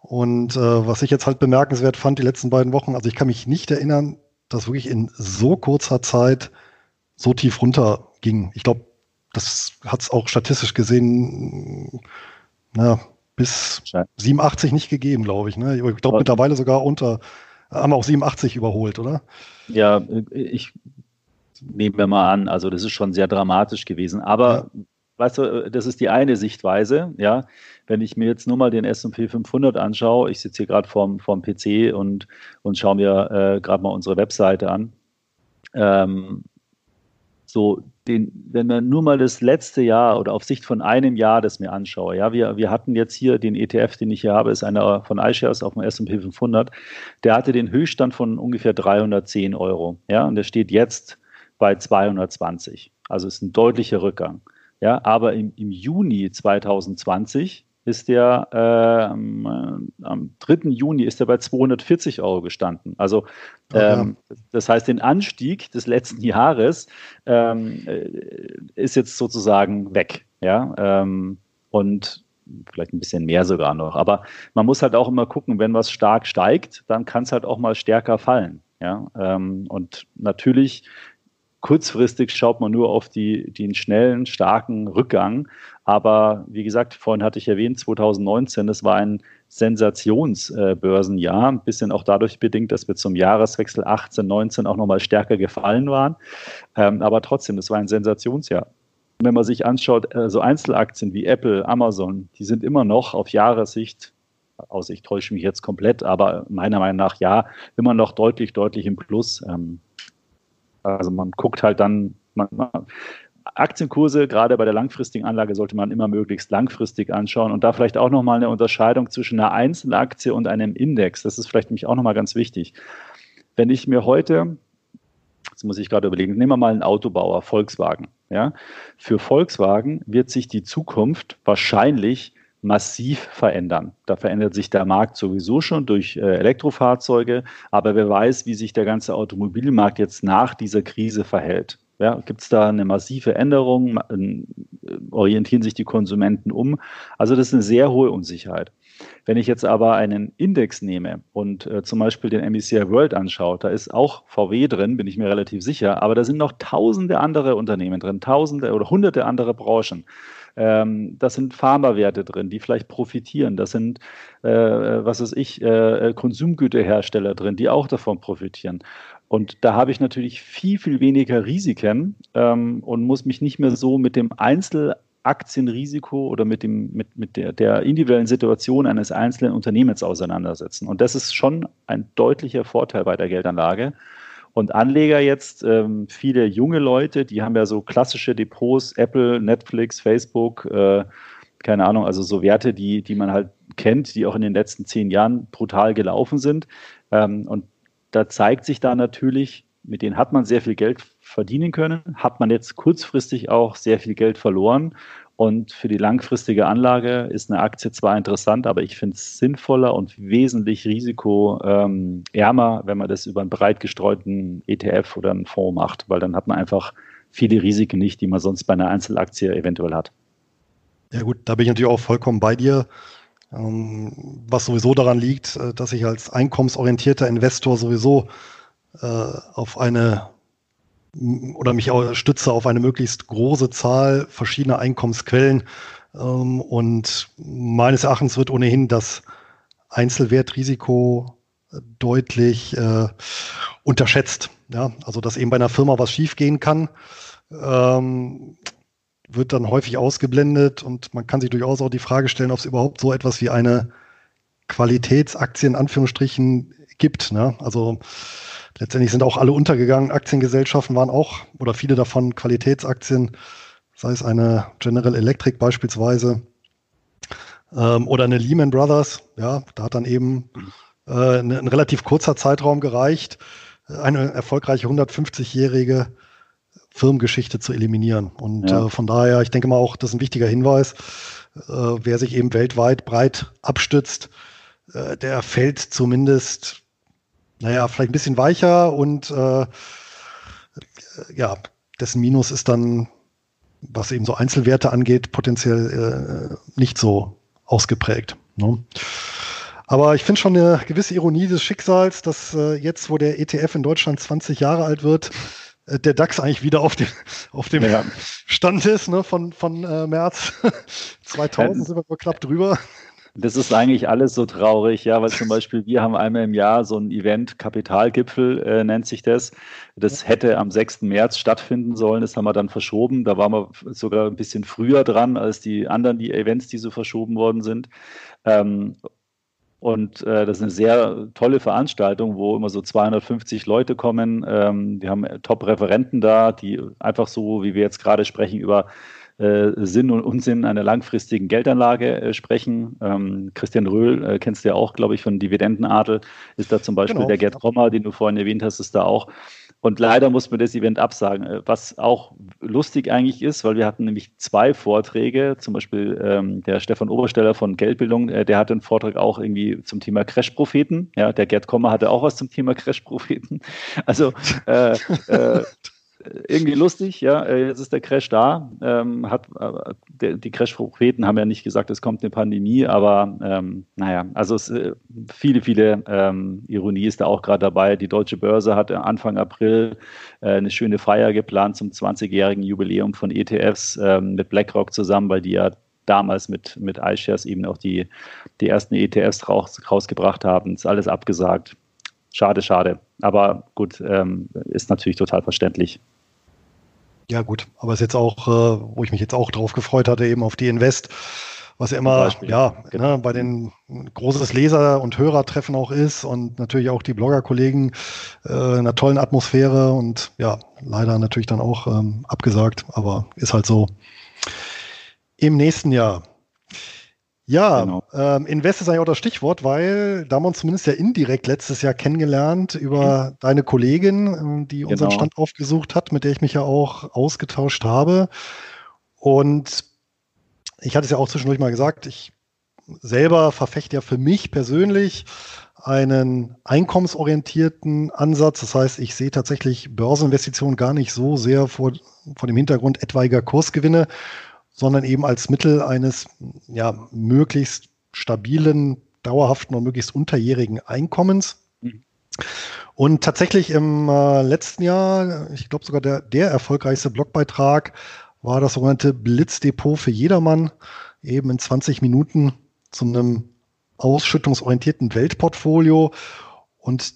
Und äh, was ich jetzt halt bemerkenswert fand, die letzten beiden Wochen, also ich kann mich nicht erinnern, dass wirklich in so kurzer Zeit so tief runter ging. Ich glaube, das hat es auch statistisch gesehen, na, bis 87 nicht gegeben, glaube ich. Ne? Ich glaube mittlerweile sogar unter, haben wir auch 87 überholt, oder?
Ja, ich nehme mal an, also das ist schon sehr dramatisch gewesen. Aber ja. weißt du, das ist die eine Sichtweise, ja. Wenn ich mir jetzt nur mal den S&P 500 anschaue, ich sitze hier gerade vorm, vorm PC und, und schaue mir äh, gerade mal unsere Webseite an. Ähm, so, den, wenn man nur mal das letzte Jahr oder auf Sicht von einem Jahr das mir anschaue, ja, wir, wir hatten jetzt hier den ETF, den ich hier habe, ist einer von iShares auf dem S&P 500, der hatte den Höchststand von ungefähr 310 Euro, ja, und der steht jetzt bei 220. Also ist ein deutlicher Rückgang, ja, aber im, im Juni 2020 ist der äh, am, am 3. Juni ist er bei 240 Euro gestanden. Also ähm, ja. das heißt, den Anstieg des letzten Jahres ähm, äh, ist jetzt sozusagen weg. Ja? Ähm, und vielleicht ein bisschen mehr sogar noch. Aber man muss halt auch immer gucken, wenn was stark steigt, dann kann es halt auch mal stärker fallen. Ja? Ähm, und natürlich kurzfristig schaut man nur auf die, den schnellen, starken Rückgang. Aber wie gesagt, vorhin hatte ich erwähnt, 2019, das war ein Sensationsbörsenjahr, ein bisschen auch dadurch bedingt, dass wir zum Jahreswechsel 18, 19 auch nochmal stärker gefallen waren. Ähm, aber trotzdem, das war ein Sensationsjahr. Wenn man sich anschaut, so also Einzelaktien wie Apple, Amazon, die sind immer noch auf Jahressicht außer ich täusche mich jetzt komplett, aber meiner Meinung nach ja, immer noch deutlich, deutlich im Plus. Ähm, Also man guckt halt dann, man, man, Aktienkurse, gerade bei der langfristigen Anlage, sollte man immer möglichst langfristig anschauen und da vielleicht auch nochmal eine Unterscheidung zwischen einer Einzelaktie und einem Index. Das ist vielleicht nämlich auch nochmal ganz wichtig. Wenn ich mir heute, jetzt muss ich gerade überlegen, nehmen wir mal einen Autobauer, Volkswagen. Ja? Für Volkswagen wird sich die Zukunft wahrscheinlich massiv verändern. Da verändert sich der Markt sowieso schon durch äh, Elektrofahrzeuge, aber wer weiß, wie sich der ganze Automobilmarkt jetzt nach dieser Krise verhält. Ja, Gibt es da eine massive Änderung? Äh, orientieren sich die Konsumenten um? Also das ist eine sehr hohe Unsicherheit. Wenn ich jetzt aber einen Index nehme und äh, zum Beispiel den MSCI World anschaue, da ist auch VW drin, bin ich mir relativ sicher, aber da sind noch tausende andere Unternehmen drin, tausende oder hunderte andere Branchen. Ähm, das sind Pharmawerte drin, die vielleicht profitieren. Das sind, äh, was weiß ich, äh, Konsumgüterhersteller drin, die auch davon profitieren. Und da habe ich natürlich viel, viel weniger Risiken ähm, und muss mich nicht mehr so mit dem Einzelaktienrisiko oder mit, dem, mit, mit der, der individuellen Situation eines einzelnen Unternehmens auseinandersetzen. Und das ist schon ein deutlicher Vorteil bei der Geldanlage. Und Anleger jetzt, ähm, viele junge Leute, die haben ja so klassische Depots, Apple, Netflix, Facebook, äh, keine Ahnung, also so Werte, die, die man halt kennt, die auch in den letzten zehn Jahren brutal gelaufen sind. Ähm, und da zeigt sich da natürlich, mit denen hat man sehr viel Geld verdienen können, hat man jetzt kurzfristig auch sehr viel Geld verloren. Und für die langfristige Anlage ist eine Aktie zwar interessant, aber ich finde es sinnvoller und wesentlich risikoärmer, wenn man das über einen breit gestreuten ETF oder einen Fonds macht, weil dann hat man einfach viele Risiken nicht, die man sonst bei einer Einzelaktie eventuell hat.
Ja gut, da bin ich natürlich auch vollkommen bei dir. Ähm, was sowieso daran liegt, äh, dass ich als einkommensorientierter Investor sowieso äh, auf eine oder mich stütze auf eine möglichst große Zahl verschiedener Einkommensquellen. Ähm, und meines Erachtens wird ohnehin das Einzelwertrisiko deutlich äh, unterschätzt. Ja, also dass eben bei einer Firma was schiefgehen kann. Ähm, wird dann häufig ausgeblendet und man kann sich durchaus auch die Frage stellen, ob es überhaupt so etwas wie eine Qualitätsaktie in Anführungsstrichen gibt. Ne? Also letztendlich sind auch alle untergegangen. Aktiengesellschaften waren auch oder viele davon Qualitätsaktien, sei es eine General Electric beispielsweise ähm, oder eine Lehman Brothers. Ja, da hat dann eben äh, ein, ein relativ kurzer Zeitraum gereicht, eine erfolgreiche 150-jährige Firmengeschichte zu eliminieren. Und ja. äh, von daher, ich denke mal auch, das ist ein wichtiger Hinweis, äh, wer sich eben weltweit breit abstützt, äh, der fällt zumindest, naja, vielleicht ein bisschen weicher und äh, ja, dessen Minus ist dann, was eben so Einzelwerte angeht, potenziell äh, nicht so ausgeprägt. Ne? Aber ich finde schon eine gewisse Ironie des Schicksals, dass äh, jetzt, wo der ETF in Deutschland 20 Jahre alt wird, äh, der DAX eigentlich wieder auf dem, auf dem ja. Stand ist, ne, von, von äh, März 2000 sind wir knapp drüber.
Das ist eigentlich alles so traurig, ja, weil zum Beispiel wir haben einmal im Jahr so ein Event, Kapitalgipfel äh, nennt sich das. Das hätte am 6. März stattfinden sollen, das haben wir dann verschoben. Da waren wir sogar ein bisschen früher dran als die anderen die Events, die so verschoben worden sind. Ähm, und äh, das ist eine sehr tolle Veranstaltung, wo immer so 250 Leute kommen. Ähm, wir haben Top-Referenten da, die einfach so, wie wir jetzt gerade sprechen, über äh, Sinn und Unsinn einer langfristigen Geldanlage äh, sprechen. Ähm, Christian Röhl äh, kennst du ja auch, glaube ich, von Dividendenadel, ist da zum Beispiel genau. der Gerd Kommer, den du vorhin erwähnt hast, ist da auch. Und leider muss man das Event absagen, äh, was auch lustig eigentlich ist, weil wir hatten nämlich zwei Vorträge, zum Beispiel ähm, der Stefan Obersteller von Geldbildung, äh, der hatte einen Vortrag auch irgendwie zum Thema Crash-Propheten. Ja, der Gerd Kommer hatte auch was zum Thema Crash-Propheten. Also äh, äh, irgendwie lustig, ja, äh, jetzt ist der Crash da. Ähm, hat, äh, der, die Crash-Propheten haben ja nicht gesagt, es kommt eine Pandemie, aber ähm, naja, also es, äh, viele, viele ähm, Ironie ist da auch gerade dabei. Die Deutsche Börse hat Anfang April äh, eine schöne Feier geplant zum 20-jährigen Jubiläum von ETFs ähm, mit BlackRock zusammen, weil die ja damals mit, mit iShares eben auch die, die ersten ETFs raus, rausgebracht haben. Ist alles abgesagt. Schade, schade. Aber gut, ähm, ist natürlich total verständlich.
Ja, gut, aber es ist jetzt auch, äh, wo ich mich jetzt auch drauf gefreut hatte, eben auf die Invest. was ja immer ja, genau. ne, bei den großes Leser- und Hörertreffen auch ist und natürlich auch die Blogger-Kollegen äh, in einer tollen Atmosphäre und ja, leider natürlich dann auch ähm, abgesagt, aber ist halt so. Im nächsten Jahr. Ja, genau. ähm, Invest ist eigentlich auch das Stichwort, weil da haben wir uns zumindest ja indirekt letztes Jahr kennengelernt über mhm. deine Kollegin, ähm, die unseren genau. Stand aufgesucht hat, mit der ich mich ja auch ausgetauscht habe. Und ich hatte es ja auch zwischendurch mal gesagt, ich selber verfechte ja für mich persönlich einen einkommensorientierten Ansatz. Das heißt, ich sehe tatsächlich Börseninvestitionen gar nicht so sehr vor, vor dem Hintergrund etwaiger Kursgewinne, sondern eben als Mittel eines ja, möglichst stabilen, dauerhaften und möglichst unterjährigen Einkommens. Mhm. Und tatsächlich im äh, letzten Jahr, ich glaube sogar der, der erfolgreichste Blogbeitrag war das sogenannte Blitzdepot für jedermann, eben in 20 Minuten zu einem ausschüttungsorientierten Weltportfolio. Und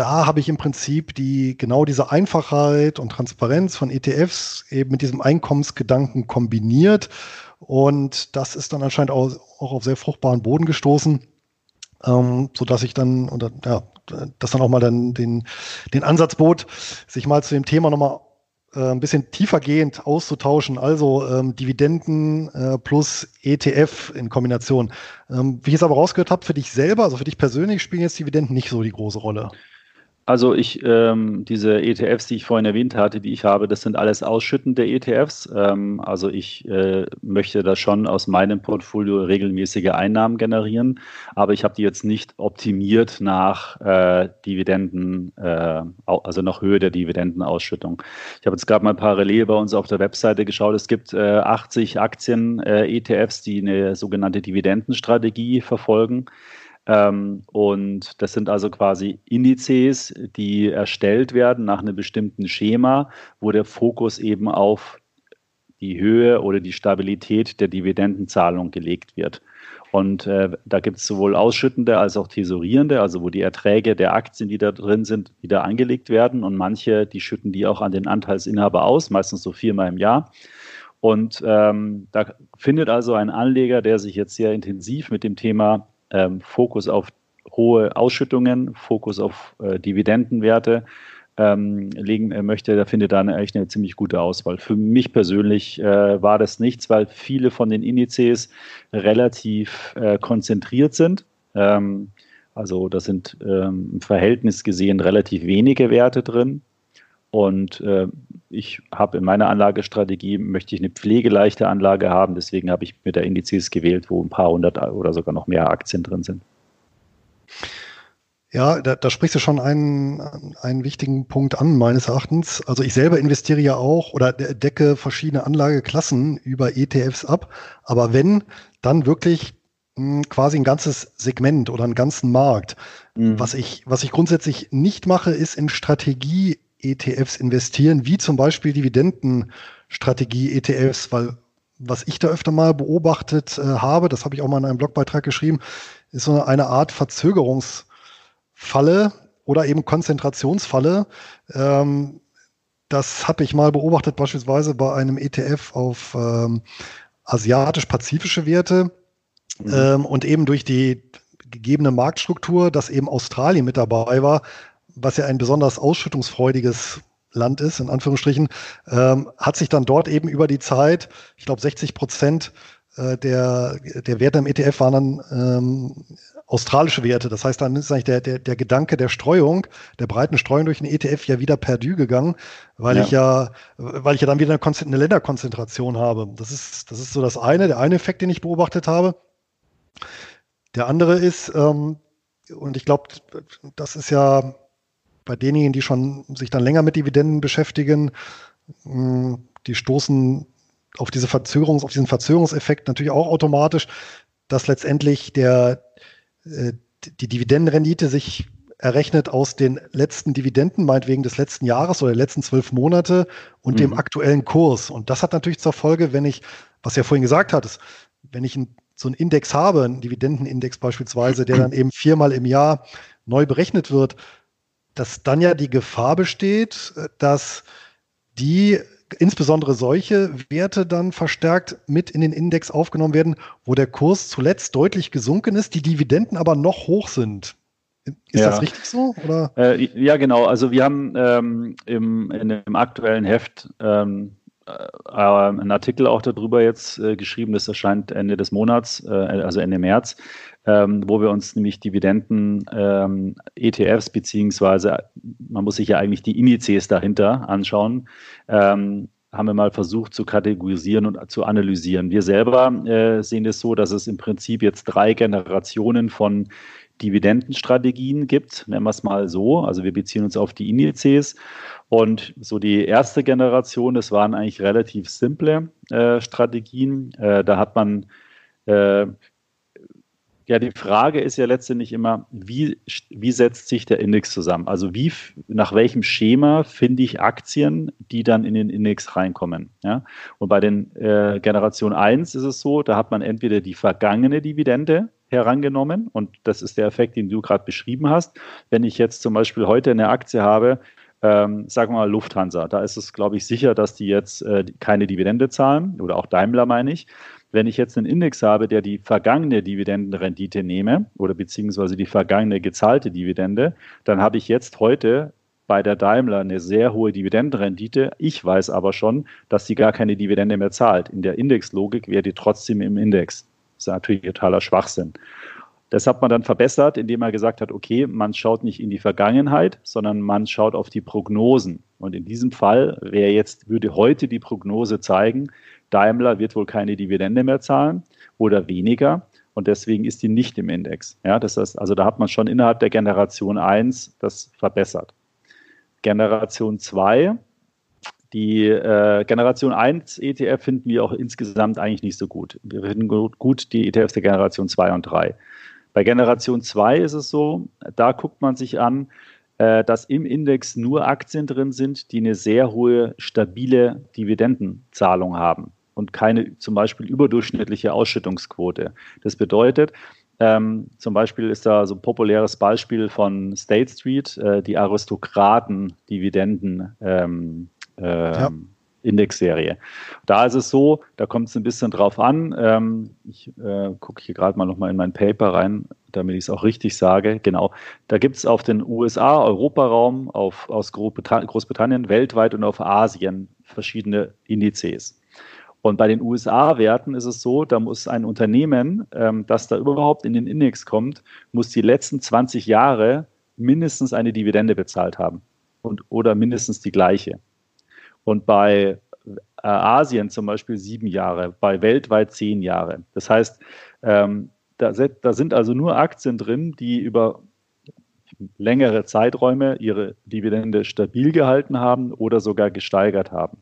da habe ich im Prinzip die, genau diese Einfachheit und Transparenz von ETFs eben mit diesem Einkommensgedanken kombiniert. Und das ist dann anscheinend auch, auch auf sehr fruchtbaren Boden gestoßen, ähm, so dass ich dann, oder ja, das dann auch mal dann den, den Ansatz bot, sich mal zu dem Thema nochmal äh, ein bisschen tiefergehend auszutauschen, also ähm, Dividenden äh, plus ETF in Kombination. Ähm, wie ich es aber rausgehört habe, für dich selber, also für dich persönlich, spielen jetzt Dividenden nicht so die große Rolle.
Also ich, ähm, diese ETFs, die ich vorhin erwähnt hatte, die ich habe, das sind alles ausschüttende ETFs. Ähm, also ich äh, möchte da schon aus meinem Portfolio regelmäßige Einnahmen generieren, aber ich habe die jetzt nicht optimiert nach äh, Dividenden, äh, also nach Höhe der Dividendenausschüttung. Ich habe jetzt gerade mal parallel bei uns auf der Webseite geschaut. Es gibt 80 äh, Aktien-ETFs, äh, die eine sogenannte Dividendenstrategie verfolgen. Ähm, und das sind also quasi Indizes, die erstellt werden nach einem bestimmten Schema, wo der Fokus eben auf die Höhe oder die Stabilität der Dividendenzahlung gelegt wird. Und äh, da gibt es sowohl ausschüttende als auch tesorierende, also wo die Erträge der Aktien, die da drin sind, wieder angelegt werden. Und manche, die schütten die auch an den Anteilsinhaber aus, meistens so viermal im Jahr. Und ähm, da findet also ein Anleger, der sich jetzt sehr intensiv mit dem Thema ähm, Fokus auf hohe Ausschüttungen, Fokus auf äh, Dividendenwerte ähm, legen äh, möchte, da findet da eine, echt eine ziemlich gute Auswahl. Für mich persönlich äh, war das nichts, weil viele von den Indizes relativ äh, konzentriert sind. Ähm, also da sind ähm, im Verhältnis gesehen relativ wenige Werte drin. Und äh, ich habe in meiner Anlagestrategie, möchte ich eine pflegeleichte Anlage haben, deswegen habe ich mit der Indizes gewählt, wo ein paar hundert oder sogar noch mehr Aktien drin sind.
Ja, da, da sprichst du schon einen, einen wichtigen Punkt an, meines Erachtens. Also ich selber investiere ja auch oder decke verschiedene Anlageklassen über ETFs ab. Aber wenn, dann wirklich hm, quasi ein ganzes Segment oder einen ganzen Markt. Mhm. Was ich, was ich grundsätzlich nicht mache, ist in Strategie ETFs investieren, wie zum Beispiel Dividendenstrategie-ETFs, weil was ich da öfter mal beobachtet äh, habe, das habe ich auch mal in einem Blogbeitrag geschrieben, ist so eine Art Verzögerungsfalle oder eben Konzentrationsfalle. Ähm, das habe ich mal beobachtet, beispielsweise bei einem ETF auf ähm, asiatisch-pazifische Werte mhm. ähm, und eben durch die gegebene Marktstruktur, dass eben Australien mit dabei war, was ja ein besonders ausschüttungsfreudiges Land ist, in Anführungsstrichen, ähm, hat sich dann dort eben über die Zeit, ich glaube 60 Prozent äh, der, der Werte im ETF waren dann ähm, australische Werte. Das heißt, dann ist eigentlich der, der, der Gedanke der Streuung, der breiten Streuung durch den ETF ja wieder perdu gegangen, weil ja. ich ja, weil ich ja dann wieder eine, eine Länderkonzentration habe. Das ist, das ist so das eine, der eine Effekt, den ich beobachtet habe. Der andere ist, ähm, und ich glaube, das ist ja bei denjenigen, die schon sich dann länger mit Dividenden beschäftigen, hm, die stoßen auf diese Verzögerungs, auf diesen Verzögerungseffekt natürlich auch automatisch, dass letztendlich der, äh, die Dividendenrendite sich errechnet aus den letzten Dividenden, meinetwegen des letzten Jahres oder der letzten zwölf Monate und mhm. dem aktuellen Kurs. Und das hat natürlich zur Folge, wenn ich, was ja vorhin gesagt hattest, wenn ich ein, so einen Index habe, einen Dividendenindex beispielsweise, der dann eben viermal im Jahr neu berechnet wird, dass dann ja die Gefahr besteht, dass die insbesondere solche Werte dann verstärkt mit in den Index aufgenommen werden, wo der Kurs zuletzt deutlich gesunken ist, die Dividenden aber noch hoch sind. Ist ja. das richtig so?
Oder? Äh, ja, genau. Also wir haben ähm, im, in dem aktuellen Heft ähm, äh, einen Artikel auch darüber jetzt äh, geschrieben, das erscheint Ende des Monats, äh, also Ende März, ähm, wo wir uns nämlich Dividenden ähm, ETFs beziehungsweise man muss sich ja eigentlich die Indizes dahinter anschauen. Ähm, haben wir mal versucht zu kategorisieren und zu analysieren. Wir selber äh, sehen es so, dass es im Prinzip jetzt drei Generationen von Dividendenstrategien gibt, nennen wir es mal so. Also wir beziehen uns auf die Indizes. Und so die erste Generation, das waren eigentlich relativ simple äh, Strategien. Äh, da hat man äh, ja, die Frage ist ja letztendlich immer, wie, wie setzt sich der Index zusammen? Also wie, nach welchem Schema finde ich Aktien, die dann in den Index reinkommen? Ja? Und bei den äh, Generation 1 ist es so, da hat man entweder die vergangene Dividende herangenommen und das ist der Effekt, den du gerade beschrieben hast. Wenn ich jetzt zum Beispiel heute eine Aktie habe, ähm, sagen wir mal Lufthansa, da ist es, glaube ich, sicher, dass die jetzt äh, keine Dividende zahlen oder auch Daimler meine ich. Wenn ich jetzt einen Index habe, der die vergangene Dividendenrendite nehme oder beziehungsweise die vergangene gezahlte Dividende, dann habe ich jetzt heute bei der Daimler eine sehr hohe Dividendenrendite. Ich weiß aber schon, dass sie gar keine Dividende mehr zahlt. In der Indexlogik wäre die trotzdem im Index. Das ist natürlich totaler Schwachsinn. Das hat man dann verbessert, indem man gesagt hat, okay, man schaut nicht in die Vergangenheit, sondern man schaut auf die Prognosen. Und in diesem Fall wäre jetzt, würde heute die Prognose zeigen, Daimler wird wohl keine Dividende mehr zahlen oder weniger. Und deswegen ist die nicht im Index. Ja, das heißt, also da hat man schon innerhalb der Generation 1 das verbessert. Generation 2, die äh, Generation 1 ETF finden wir auch insgesamt eigentlich nicht so gut. Wir finden gut, die ETFs der Generation 2 und 3. Bei Generation 2 ist es so, da guckt man sich an, äh, dass im Index nur Aktien drin sind, die eine sehr hohe, stabile Dividendenzahlung haben und keine zum Beispiel überdurchschnittliche Ausschüttungsquote. Das bedeutet, ähm, zum Beispiel ist da so ein populäres Beispiel von State Street, äh, die Aristokraten-Dividenden. Ähm, äh, ja. Indexserie. Da ist es so, da kommt es ein bisschen drauf an. Ähm, ich äh, gucke hier gerade mal nochmal in mein Paper rein, damit ich es auch richtig sage. Genau, da gibt es auf den USA, Europaraum, auf, aus Großbritannien, weltweit und auf Asien verschiedene Indizes. Und bei den USA-Werten ist es so, da muss ein Unternehmen, ähm, das da überhaupt in den Index kommt, muss die letzten 20 Jahre mindestens eine Dividende bezahlt haben und, oder mindestens die gleiche. Und bei äh, Asien zum Beispiel sieben Jahre, bei weltweit zehn Jahre. Das heißt, ähm, da, da sind also nur Aktien drin, die über längere Zeiträume ihre Dividende stabil gehalten haben oder sogar gesteigert haben.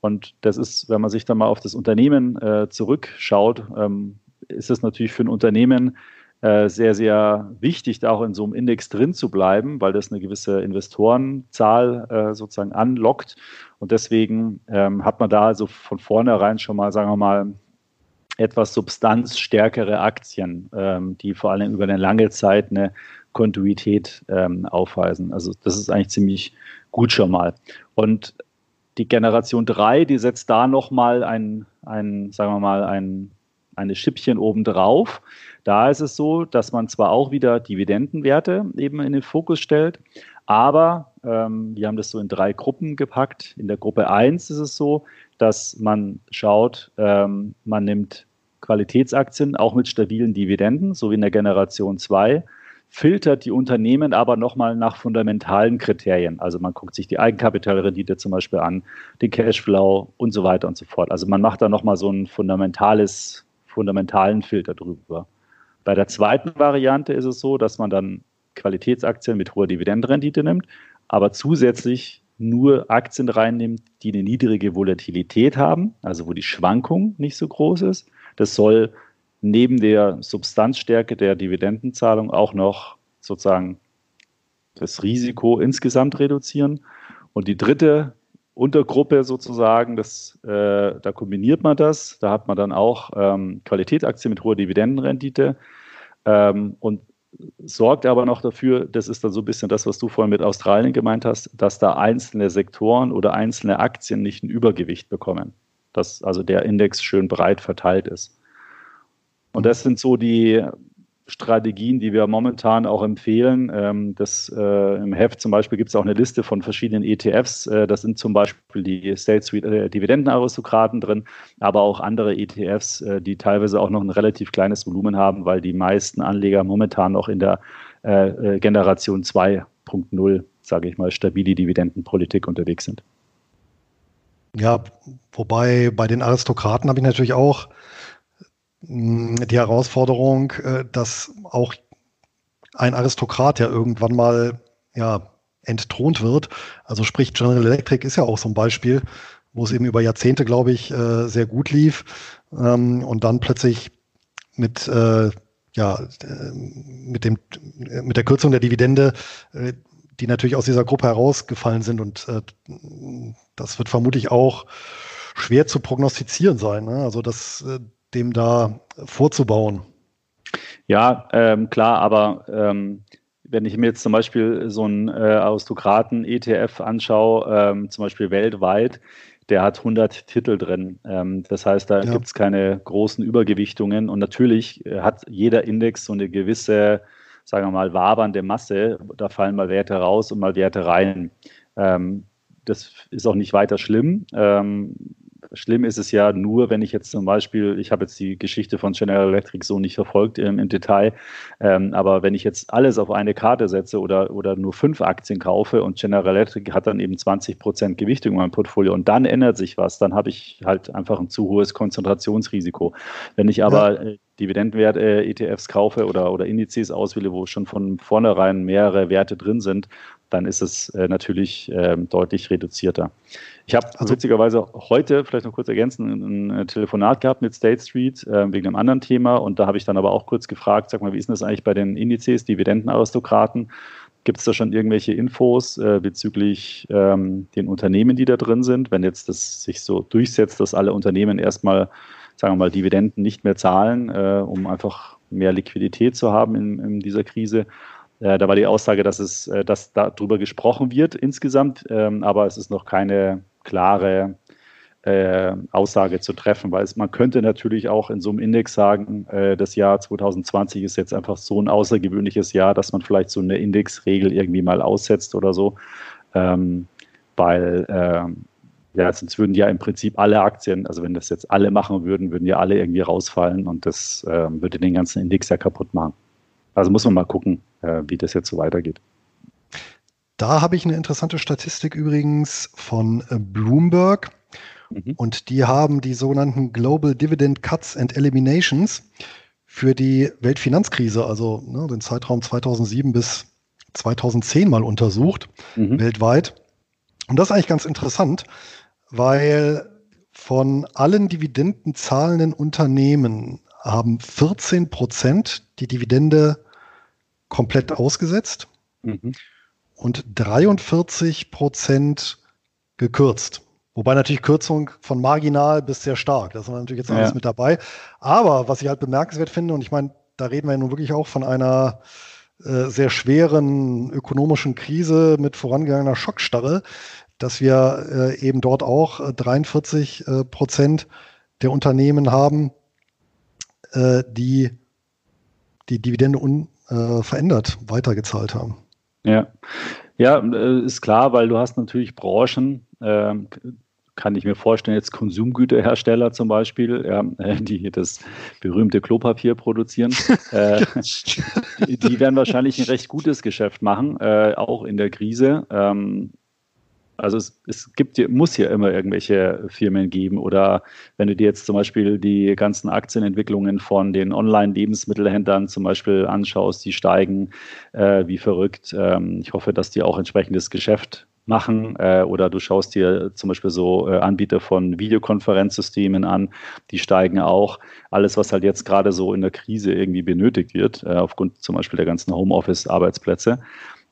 Und das ist, wenn man sich dann mal auf das Unternehmen äh, zurückschaut, ähm, ist es natürlich für ein Unternehmen äh, sehr, sehr wichtig, da auch in so einem Index drin zu bleiben, weil das eine gewisse Investorenzahl äh, sozusagen anlockt. Und deswegen ähm, hat man da also von vornherein schon mal, sagen wir mal, etwas substanzstärkere Aktien, ähm, die vor allem über eine lange Zeit eine Kontinuität ähm, aufweisen. Also das ist eigentlich ziemlich gut schon mal. Und die Generation 3, die setzt da nochmal ein, ein, sagen wir mal, ein, eine Schippchen obendrauf. Da ist es so, dass man zwar auch wieder Dividendenwerte eben in den Fokus stellt, aber ähm, wir haben das so in drei Gruppen gepackt. In der Gruppe 1 ist es so, dass man schaut, ähm, man nimmt Qualitätsaktien auch mit stabilen Dividenden, so wie in der Generation 2 filtert die Unternehmen aber nochmal nach fundamentalen Kriterien. Also man guckt sich die Eigenkapitalrendite zum Beispiel an, den Cashflow und so weiter und so fort. Also man macht da nochmal so einen fundamentales, fundamentalen Filter drüber. Bei der zweiten Variante ist es so, dass man dann Qualitätsaktien mit hoher Dividendenrendite nimmt, aber zusätzlich nur Aktien reinnimmt, die eine niedrige Volatilität haben, also wo die Schwankung nicht so groß ist. Das soll neben der Substanzstärke der Dividendenzahlung auch noch sozusagen das Risiko insgesamt reduzieren. Und die dritte Untergruppe sozusagen, das, äh, da kombiniert man das. Da hat man dann auch ähm, Qualitätsaktien mit hoher Dividendenrendite. Ähm, und sorgt aber noch dafür, das ist dann so ein bisschen das, was du vorhin mit Australien gemeint hast, dass da einzelne Sektoren oder einzelne Aktien nicht ein Übergewicht bekommen. Dass also der Index schön breit verteilt ist. Und das sind so die Strategien, die wir momentan auch empfehlen. Ähm, das, äh, Im Heft zum Beispiel gibt es auch eine Liste von verschiedenen ETFs. Äh, da sind zum Beispiel die State Street äh, Dividendenaristokraten drin, aber auch andere ETFs, äh, die teilweise auch noch ein relativ kleines Volumen haben, weil die meisten Anleger momentan noch in der äh, äh, Generation 2.0, sage ich mal, stabile Dividendenpolitik unterwegs sind.
Ja, wobei bei den Aristokraten habe ich natürlich auch die Herausforderung, äh, dass auch ein Aristokrat ja irgendwann mal ja, entthront wird. Also sprich, General Electric ist ja auch so ein Beispiel, wo es eben über Jahrzehnte, glaube ich, äh, sehr gut lief ähm, und dann plötzlich mit äh, ja, mit dem, mit der Kürzung der Dividende, die natürlich aus dieser Gruppe herausgefallen sind und das wird vermutlich auch schwer zu prognostizieren sein. Ne? Also das, dem da vorzubauen?
Ja, ähm, klar, aber ähm, wenn ich mir jetzt zum Beispiel so einen äh, Aristokraten-ETF anschaue, ähm, zum Beispiel weltweit, der hat 100 Titel drin. Ähm, das heißt, da ja. gibt es keine großen Übergewichtungen und natürlich äh, hat jeder Index so eine gewisse, sagen wir mal, wabernde Masse. Da fallen mal Werte raus und mal Werte rein. Ähm, das ist auch nicht weiter schlimm. Ähm, Schlimm ist es ja nur, wenn ich jetzt zum Beispiel, ich habe jetzt die Geschichte von General Electric so nicht verfolgt im, im Detail, ähm, aber wenn ich jetzt alles auf eine Karte setze oder, oder nur fünf Aktien kaufe und General Electric hat dann eben 20 Prozent Gewichtung in meinem Portfolio und dann ändert sich was, dann habe ich halt einfach ein zu hohes Konzentrationsrisiko. Wenn ich aber ja. Äh, Dividendenwert-ETFs äh, kaufe oder, oder Indizes auswähle, wo schon von vornherein mehrere Werte drin sind, dann ist es äh, natürlich äh, deutlich reduzierter. Ich habe also, witzigerweise heute, vielleicht noch kurz ergänzen, ein, ein Telefonat gehabt mit State Street äh, wegen einem anderen Thema und da habe ich dann aber auch kurz gefragt, sag mal, wie ist denn das eigentlich bei den Indizes, Dividendenaristokraten? Gibt es da schon irgendwelche Infos äh, bezüglich ähm, den Unternehmen, die da drin sind? Wenn jetzt das sich so durchsetzt, dass alle Unternehmen erstmal, sagen wir mal, Dividenden nicht mehr zahlen, äh, um einfach mehr Liquidität zu haben in, in dieser Krise, äh, da war die Aussage, dass es, äh, dass darüber gesprochen wird insgesamt, ähm, aber es ist noch keine klare äh, Aussage zu treffen, weil es, man könnte natürlich auch in so einem Index sagen, äh, das Jahr 2020 ist jetzt einfach so ein außergewöhnliches Jahr, dass man vielleicht so eine Indexregel irgendwie mal aussetzt oder so, ähm, weil ähm, ja, sonst würden ja im Prinzip alle Aktien, also wenn das jetzt alle machen würden, würden ja alle irgendwie rausfallen und das äh, würde den ganzen Index ja kaputt machen. Also muss man mal gucken, äh, wie das jetzt so weitergeht.
Da habe ich eine interessante Statistik übrigens von äh, Bloomberg. Mhm. Und die haben die sogenannten Global Dividend Cuts and Eliminations für die Weltfinanzkrise, also ne, den Zeitraum 2007 bis 2010 mal untersucht, mhm. weltweit. Und das ist eigentlich ganz interessant, weil von allen Dividenden zahlenden Unternehmen haben 14 Prozent die Dividende komplett ausgesetzt mhm. Und 43 Prozent gekürzt. Wobei natürlich Kürzung von marginal bis sehr stark. Das ist natürlich jetzt alles ja. mit dabei. Aber was ich halt bemerkenswert finde, und ich meine, da reden wir ja nun wirklich auch von einer äh, sehr schweren ökonomischen Krise mit vorangegangener Schockstarre, dass wir äh, eben dort auch 43 äh, Prozent der Unternehmen haben, äh, die die Dividende unverändert äh, weitergezahlt haben.
Ja. ja, äh, ist klar, weil du hast natürlich Branchen, äh, kann ich mir vorstellen, jetzt Konsumgüterhersteller zum Beispiel, ja, die das berühmte Klopapier produzieren, äh, die, die, werden wahrscheinlich ein recht gutes Geschäft machen, äh, auch in der Krise. Ähm, also es, es gibt, muss ja immer irgendwelche Firmen geben oder wenn du dir jetzt zum Beispiel die ganzen Aktienentwicklungen von den Online-Lebensmittelhändlern zum Beispiel anschaust, die steigen äh, wie verrückt. Ähm, ich hoffe, dass die auch entsprechendes Geschäft machen äh, oder du schaust dir zum Beispiel so äh, Anbieter von Videokonferenzsystemen an, die steigen auch. Alles, was halt jetzt gerade so in der Krise irgendwie benötigt wird, äh, aufgrund zum Beispiel der ganzen Homeoffice-Arbeitsplätze.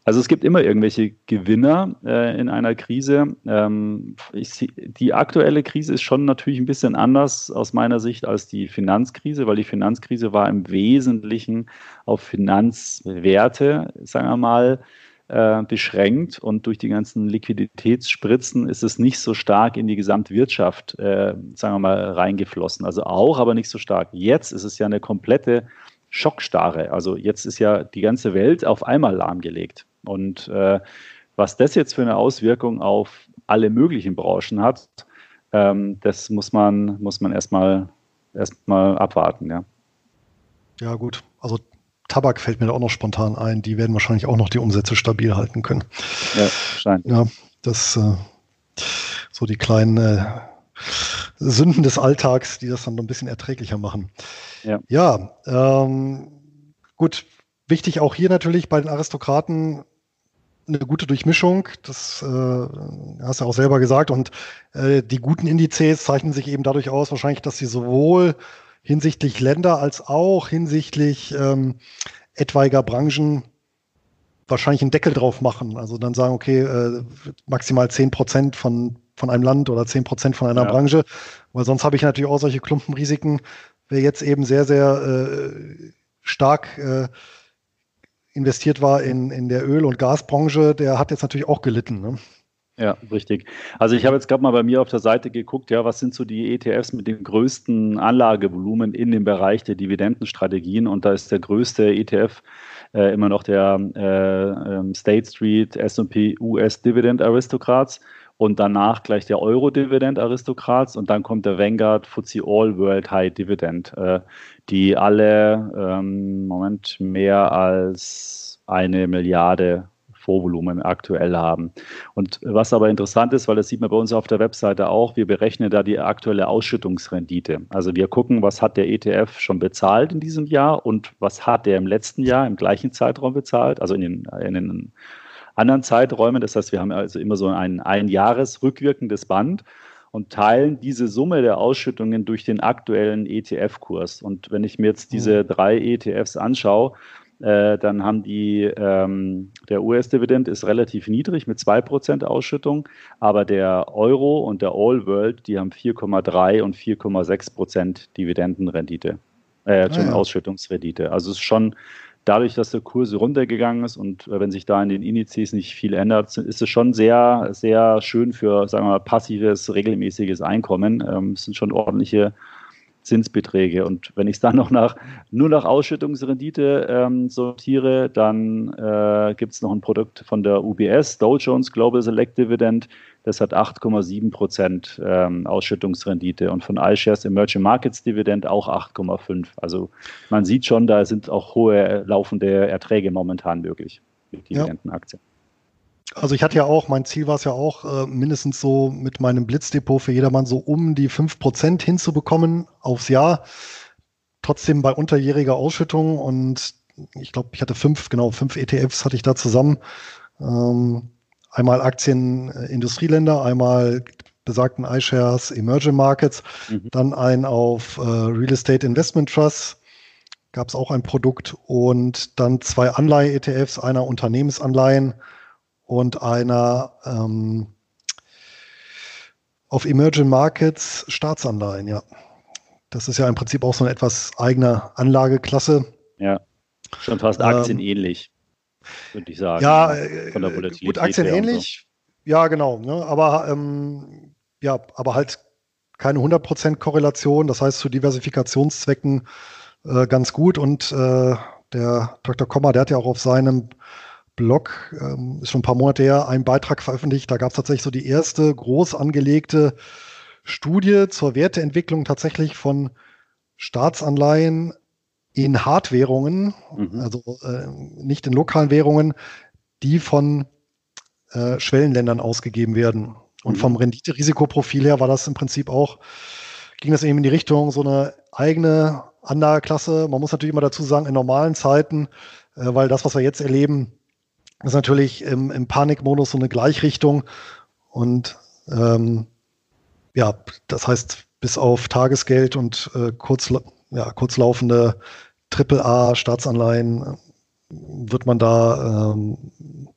Also es gibt immer irgendwelche Gewinner äh, in einer Krise. Ähm, ich, die aktuelle Krise ist schon natürlich ein bisschen anders aus meiner Sicht als die Finanzkrise, weil die Finanzkrise war im Wesentlichen auf Finanzwerte, sagen wir mal, äh, beschränkt und durch die ganzen Liquiditätsspritzen ist es nicht so stark in die Gesamtwirtschaft, äh, sagen wir mal, reingeflossen. Also auch, aber nicht so stark. Jetzt ist es ja eine komplette Schockstarre. Also jetzt ist ja die ganze Welt auf einmal lahmgelegt. Und äh, was das jetzt für eine Auswirkung auf alle möglichen Branchen hat, ähm, das muss man, muss man erstmal erstmal abwarten, ja.
Ja, gut. Also Tabak fällt mir da auch noch spontan ein. Die werden wahrscheinlich auch noch die Umsätze stabil halten können. Ja, wahrscheinlich. Ja, das äh, so die kleinen äh, Sünden des Alltags, die das dann noch ein bisschen erträglicher machen. Ja, ja ähm, gut. Wichtig auch hier natürlich bei den Aristokraten eine gute Durchmischung. Das äh, hast du auch selber gesagt. Und äh, die guten Indizes zeichnen sich eben dadurch aus, wahrscheinlich, dass sie sowohl hinsichtlich Länder als auch hinsichtlich ähm, etwaiger Branchen wahrscheinlich einen Deckel drauf machen. Also dann sagen, okay, äh, maximal zehn Prozent von, von einem Land oder zehn Prozent von einer ja. Branche. Weil sonst habe ich natürlich auch solche Klumpenrisiken. Wer jetzt eben sehr, sehr äh, stark äh, investiert war in, in der Öl- und Gasbranche, der hat jetzt natürlich auch gelitten. Ne?
Ja, richtig. Also ich habe jetzt gerade mal bei mir auf der Seite geguckt, ja, was sind so die ETFs mit dem größten Anlagevolumen in dem Bereich der Dividendenstrategien und da ist der größte ETF äh, immer noch der äh, ähm, State Street S&P US Dividend Aristocrats und danach gleich der Euro Dividend Aristocrats und dann kommt der Vanguard FTSE All World High Dividend, äh, die alle ähm, Moment mehr als eine Milliarde Vorvolumen aktuell haben. Und was aber interessant ist, weil das sieht man bei uns auf der Webseite auch, wir berechnen da die aktuelle Ausschüttungsrendite. Also wir gucken, was hat der ETF schon bezahlt in diesem Jahr und was hat er im letzten Jahr im gleichen Zeitraum bezahlt, also in den, in den anderen Zeiträumen. Das heißt, wir haben also immer so ein ein Jahres rückwirkendes Band und teilen diese Summe der Ausschüttungen durch den aktuellen ETF-Kurs. Und wenn ich mir jetzt diese mhm. drei ETFs anschaue, äh, dann haben die, ähm, der US-Dividend ist relativ niedrig mit 2% Ausschüttung, aber der Euro und der All World, die haben 4,3 und 4,6% Dividendenrendite, äh, ah, ja. Ausschüttungsrendite. Also es ist schon dadurch, dass der Kurs runtergegangen ist und äh, wenn sich da in den Indizes nicht viel ändert, ist es schon sehr, sehr schön für, sagen wir mal, passives, regelmäßiges Einkommen. Ähm, es sind schon ordentliche Zinsbeträge. Und wenn ich es dann noch nach, nur nach Ausschüttungsrendite ähm, sortiere, dann äh, gibt es noch ein Produkt von der UBS, Dow Jones Global Select Dividend, das hat 8,7 Prozent ähm, Ausschüttungsrendite und von iShares Emerging Markets Dividend auch 8,5. Also man sieht schon, da sind auch hohe laufende Erträge momentan möglich mit Dividendenaktien. Ja.
Also ich hatte ja auch, mein Ziel war es ja auch, äh, mindestens so mit meinem Blitzdepot für jedermann so um die 5% hinzubekommen aufs Jahr. Trotzdem bei unterjähriger Ausschüttung und ich glaube, ich hatte fünf, genau, fünf ETFs hatte ich da zusammen. Ähm, einmal Aktien äh, Industrieländer, einmal besagten iShares Emerging Markets, mhm. dann ein auf äh, Real Estate Investment Trust, gab es auch ein Produkt und dann zwei Anleihe-ETFs, einer Unternehmensanleihen und einer ähm, auf Emerging Markets Staatsanleihen, ja. Das ist ja im Prinzip auch so eine etwas eigene Anlageklasse.
Ja, schon fast aktienähnlich, ähm, würde ich sagen.
Ja, von der äh, Volatilität gut, aktienähnlich, so. ja, genau. Ne? Aber, ähm, ja, aber halt keine 100% Korrelation. Das heißt, zu Diversifikationszwecken äh, ganz gut. Und äh, der Dr. Kommer, der hat ja auch auf seinem Blog, ähm, ist schon ein paar Monate her, einen Beitrag veröffentlicht. Da gab es tatsächlich so die erste groß angelegte Studie zur Werteentwicklung tatsächlich von Staatsanleihen in Hardwährungen, mhm. also äh, nicht in lokalen Währungen, die von äh, Schwellenländern ausgegeben werden. Und mhm. vom Rendite-Risikoprofil her war das im Prinzip auch, ging das eben in die Richtung so eine eigene Anlageklasse. Man muss natürlich immer dazu sagen, in normalen Zeiten, äh, weil das, was wir jetzt erleben, ist natürlich im, im Panikmodus so eine Gleichrichtung und ähm, ja, das heißt, bis auf Tagesgeld und äh, kurz, ja, kurzlaufende AAA-Staatsanleihen wird man da ähm,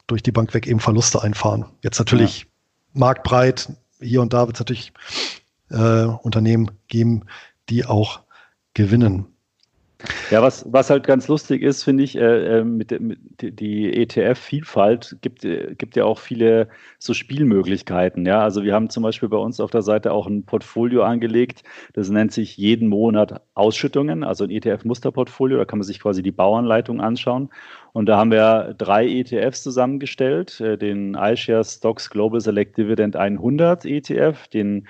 durch die Bank weg eben Verluste einfahren. Jetzt natürlich ja. marktbreit, hier und da wird es natürlich äh, Unternehmen geben, die auch gewinnen.
Ja, was, was halt ganz lustig ist, finde ich, äh, äh mit, mit, die ETF-Vielfalt gibt, äh, gibt ja auch viele so Spielmöglichkeiten. Ja, also wir haben zum Beispiel bei uns auf der Seite auch ein Portfolio angelegt, das nennt sich jeden Monat Ausschüttungen, also ein ETF-Musterportfolio, da kann man sich quasi die Bauanleitung anschauen. Und da haben wir drei ETFs zusammengestellt, äh, den iShares Stocks Global Select Dividend 100 ETF, den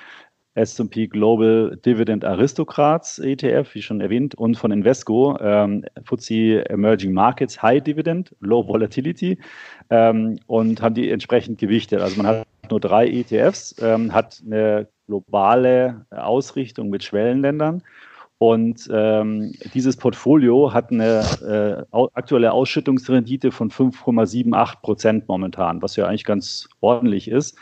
S&P Global Dividend Aristocrats ETF, wie schon erwähnt, und von Invesco ähm, FTSE Emerging Markets High Dividend, Low Volatility ähm, und haben die entsprechend gewichtet. Also man hat nur drei ETFs, ähm, hat eine globale Ausrichtung mit Schwellenländern und ähm, dieses Portfolio hat eine äh, aktuelle Ausschüttungsrendite von 5,78 Prozent momentan, was ja eigentlich ganz ordentlich ist.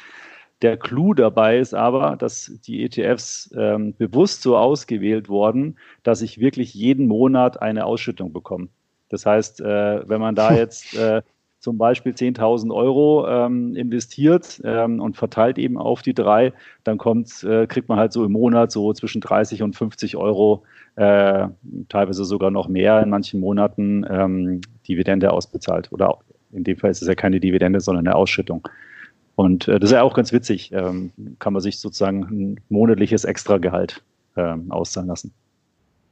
Der Clou dabei ist aber, dass die ETFs ähm, bewusst so ausgewählt wurden, dass ich wirklich jeden Monat eine Ausschüttung bekomme. Das heißt, äh, wenn man da jetzt äh, zum Beispiel 10.000 Euro ähm, investiert ähm, und verteilt eben auf die drei, dann kommt, äh, kriegt man halt so im Monat so zwischen 30 und 50 Euro, äh, teilweise sogar noch mehr in manchen Monaten ähm, Dividende ausbezahlt. Oder in dem Fall ist es ja keine Dividende, sondern eine Ausschüttung. Und äh, das ist ja auch ganz witzig. Ähm, kann man sich sozusagen ein monatliches Extragehalt ähm, auszahlen lassen.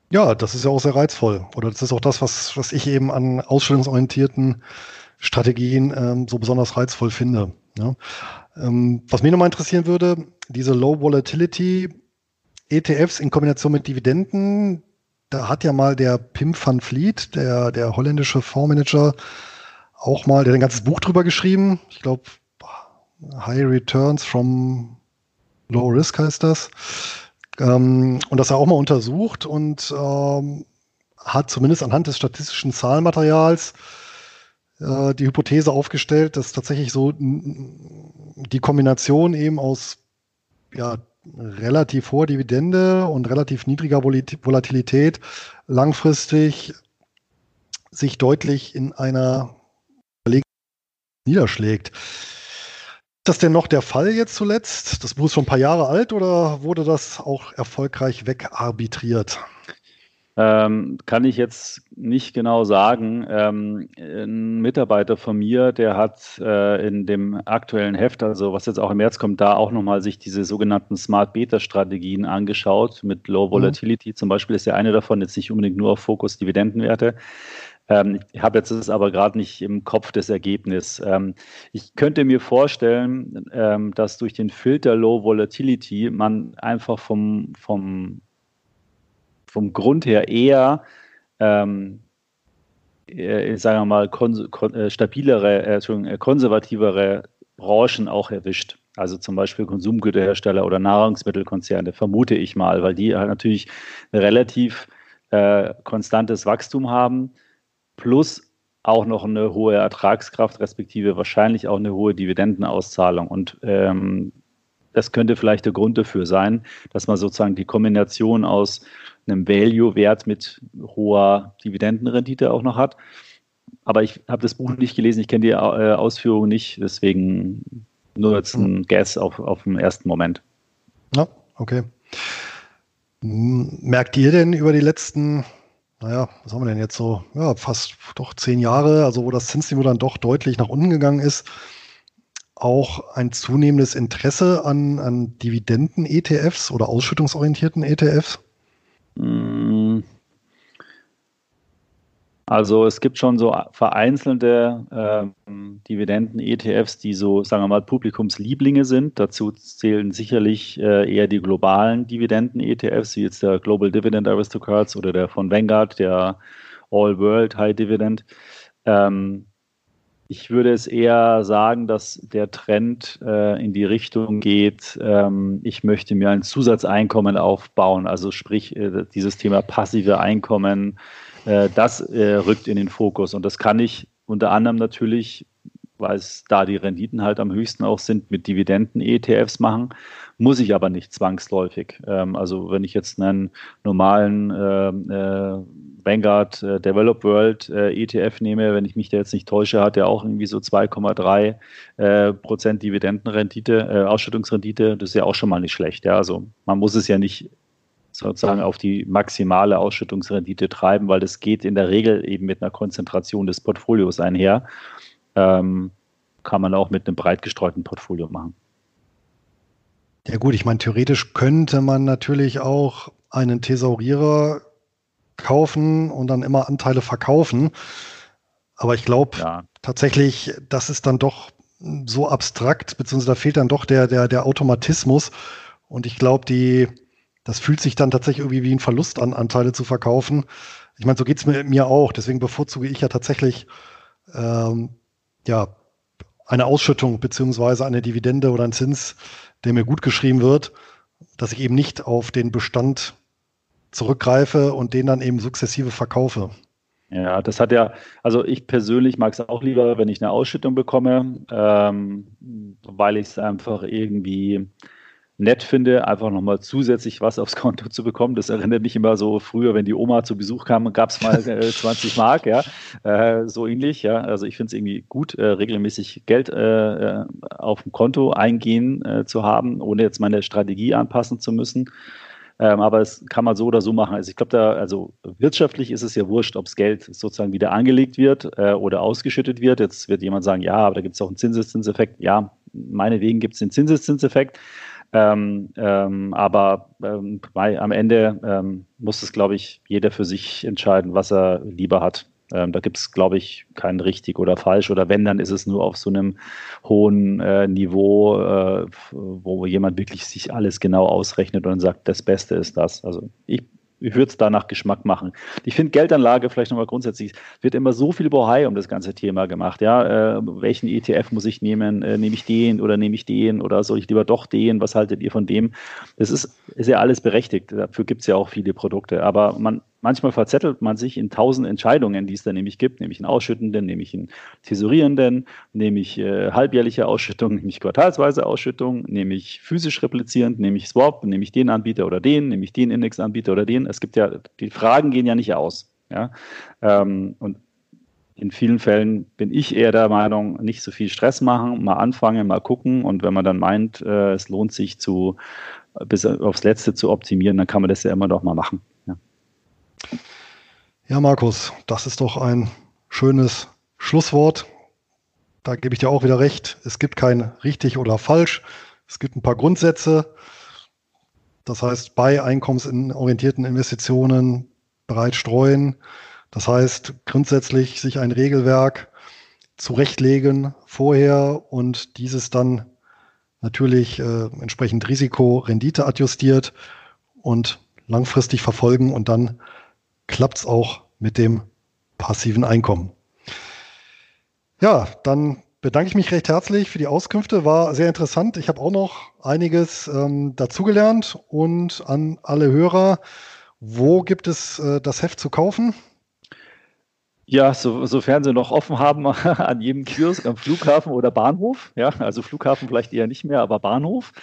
Ja, das ist ja auch sehr reizvoll. Oder das ist auch das, was, was ich eben an ausstellungsorientierten Strategien ähm, so besonders reizvoll finde. Ja. Ähm, was mich nochmal interessieren würde, diese Low Volatility ETFs in Kombination mit Dividenden, da hat ja mal der Pim van Vliet, der, der holländische Fondsmanager, auch mal, der hat ein ganzes Buch drüber geschrieben. Ich glaube, High Returns from Low Risk heißt das. Ähm, und das er auch mal untersucht und ähm, hat zumindest anhand des statistischen Zahlenmaterials äh, die Hypothese aufgestellt, dass tatsächlich so die Kombination eben aus ja, relativ hoher Dividende und relativ niedriger Volatilität langfristig sich deutlich in einer niederschlägt das denn noch der Fall jetzt zuletzt? Das Buch ist schon ein paar Jahre alt oder wurde das auch erfolgreich wegarbitriert?
Ähm, kann ich jetzt nicht genau sagen. Ähm, ein Mitarbeiter von mir, der hat äh, in dem aktuellen Heft, also was jetzt auch im März kommt, da auch nochmal sich diese sogenannten Smart Beta Strategien angeschaut. Mit Low mhm. Volatility mhm. zum Beispiel ist ja eine davon jetzt nicht unbedingt nur auf Fokus Dividendenwerte. Ähm, ich habe jetzt es aber gerade nicht im Kopf das Ergebnis. Ähm, ich könnte mir vorstellen, ähm, dass durch den Filter Low Volatility man einfach vom, vom, vom Grund her eher ähm, äh, sagen wir mal, kon, kon, äh, stabilere, äh, äh, konservativere Branchen auch erwischt. Also zum Beispiel Konsumgüterhersteller oder Nahrungsmittelkonzerne, vermute ich mal, weil die halt natürlich relativ äh, konstantes Wachstum haben plus auch noch eine hohe Ertragskraft, respektive wahrscheinlich auch eine hohe Dividendenauszahlung. Und ähm, das könnte vielleicht der Grund dafür sein, dass man sozusagen die Kombination aus einem Value-Wert mit hoher Dividendenrendite auch noch hat. Aber ich habe das Buch nicht gelesen, ich kenne die äh, Ausführungen nicht, deswegen nur jetzt ein Guess auf, auf den ersten Moment.
Ja, okay. Merkt ihr denn über die letzten naja, was haben wir denn jetzt so, ja, fast doch zehn Jahre, also wo das Zinsniveau dann doch deutlich nach unten gegangen ist, auch ein zunehmendes Interesse an, an Dividenden-ETFs oder ausschüttungsorientierten ETFs? Mm,
also es gibt schon so vereinzelte ähm, Dividenden-ETFs, die so, sagen wir mal, Publikumslieblinge sind. Dazu zählen sicherlich äh, eher die globalen Dividenden-ETFs, wie jetzt der Global Dividend Aristocrats oder der von Vanguard, der All World High Dividend. Ähm, ich würde es eher sagen, dass der Trend äh, in die Richtung geht, ähm, ich möchte mir ein Zusatzeinkommen aufbauen, also sprich äh, dieses Thema passive Einkommen, äh, das äh, rückt in den Fokus. Und das kann ich unter anderem natürlich, weil es da die Renditen halt am höchsten auch sind, mit Dividenden-ETFs machen, muss ich aber nicht zwangsläufig. Ähm, also wenn ich jetzt einen normalen äh, äh, Vanguard äh, Develop World äh, ETF nehme, wenn ich mich da jetzt nicht täusche, hat er auch irgendwie so 2,3 äh, Prozent Dividendenrendite, äh, Ausschüttungsrendite. Das ist ja auch schon mal nicht schlecht. Ja? Also man muss es ja nicht sozusagen auf die maximale Ausschüttungsrendite treiben, weil das geht in der Regel eben mit einer Konzentration des Portfolios einher. Ähm, kann man auch mit einem breit gestreuten Portfolio machen.
Ja gut, ich meine, theoretisch könnte man natürlich auch einen Thesaurierer kaufen und dann immer Anteile verkaufen. Aber ich glaube ja. tatsächlich, das ist dann doch so abstrakt, beziehungsweise da fehlt dann doch der, der, der Automatismus. Und ich glaube, die, das fühlt sich dann tatsächlich irgendwie wie ein Verlust an, Anteile zu verkaufen. Ich meine, so geht es mir, mir auch. Deswegen bevorzuge ich ja tatsächlich ähm, ja, eine Ausschüttung beziehungsweise eine Dividende oder ein Zins, der mir gut geschrieben wird, dass ich eben nicht auf den Bestand zurückgreife und den dann eben sukzessive verkaufe.
Ja, das hat ja, also ich persönlich mag es auch lieber, wenn ich eine Ausschüttung bekomme, ähm, weil ich es einfach irgendwie nett finde, einfach nochmal zusätzlich was aufs Konto zu bekommen. Das erinnert mich immer so früher, wenn die Oma zu Besuch kam, gab es mal äh, 20 Mark, ja, äh, so ähnlich, ja. Also ich finde es irgendwie gut, äh, regelmäßig Geld äh, äh, auf dem Konto eingehen äh, zu haben, ohne jetzt meine Strategie anpassen zu müssen. Ähm, aber es kann man so oder so machen. Also ich glaube, da, also wirtschaftlich ist es ja wurscht, ob das Geld sozusagen wieder angelegt wird äh, oder ausgeschüttet wird. Jetzt wird jemand sagen, ja, aber da gibt es auch einen Zinseszinseffekt. Ja, meinetwegen gibt es den Zinseszinseffekt. Ähm, ähm, aber ähm, am Ende ähm, muss es, glaube ich, jeder für sich entscheiden, was er lieber hat. Ähm, da gibt es, glaube ich, kein richtig oder falsch. Oder wenn, dann ist es nur auf so einem hohen äh, Niveau, äh, wo jemand wirklich sich alles genau ausrechnet und sagt, das Beste ist das. Also ich ich würde es da nach Geschmack machen. Ich finde Geldanlage vielleicht nochmal grundsätzlich, wird immer so viel Bohai um das ganze Thema gemacht. Ja, äh, welchen ETF muss ich nehmen? Äh, nehme ich den oder nehme ich den oder soll ich lieber doch den? Was haltet ihr von dem? Das ist, ist ja alles berechtigt. Dafür gibt es ja auch viele Produkte. Aber man, manchmal verzettelt man sich in tausend Entscheidungen, die es da nämlich gibt, nämlich einen ausschüttenden, nämlich einen tesorierenden, nämlich äh, halbjährliche Ausschüttung, nämlich quartalsweise Ausschüttung, nämlich physisch replizierend, nämlich Swap, nämlich den Anbieter oder den, nämlich den Indexanbieter oder den. Es gibt ja, die Fragen gehen ja nicht aus. Ja? Ähm, und in vielen Fällen bin ich eher der Meinung, nicht so viel Stress machen, mal anfangen, mal gucken und wenn man dann meint, äh, es lohnt sich zu bis aufs Letzte zu optimieren, dann kann man das ja immer doch mal machen.
Ja, Markus, das ist doch ein schönes Schlusswort. Da gebe ich dir auch wieder recht. Es gibt kein richtig oder falsch. Es gibt ein paar Grundsätze. Das heißt, bei einkommensorientierten Investitionen breit streuen. Das heißt, grundsätzlich sich ein Regelwerk zurechtlegen vorher und dieses dann natürlich äh, entsprechend Risiko-Rendite adjustiert und langfristig verfolgen und dann klappt es auch mit dem passiven Einkommen. Ja, dann bedanke ich mich recht herzlich für die Auskünfte. War sehr interessant. Ich habe auch noch einiges ähm, dazugelernt und an alle Hörer, wo gibt es äh, das Heft zu kaufen?
Ja, so, sofern sie noch offen haben an jedem Kiosk am Flughafen oder Bahnhof. Ja, also Flughafen vielleicht eher nicht mehr, aber Bahnhof.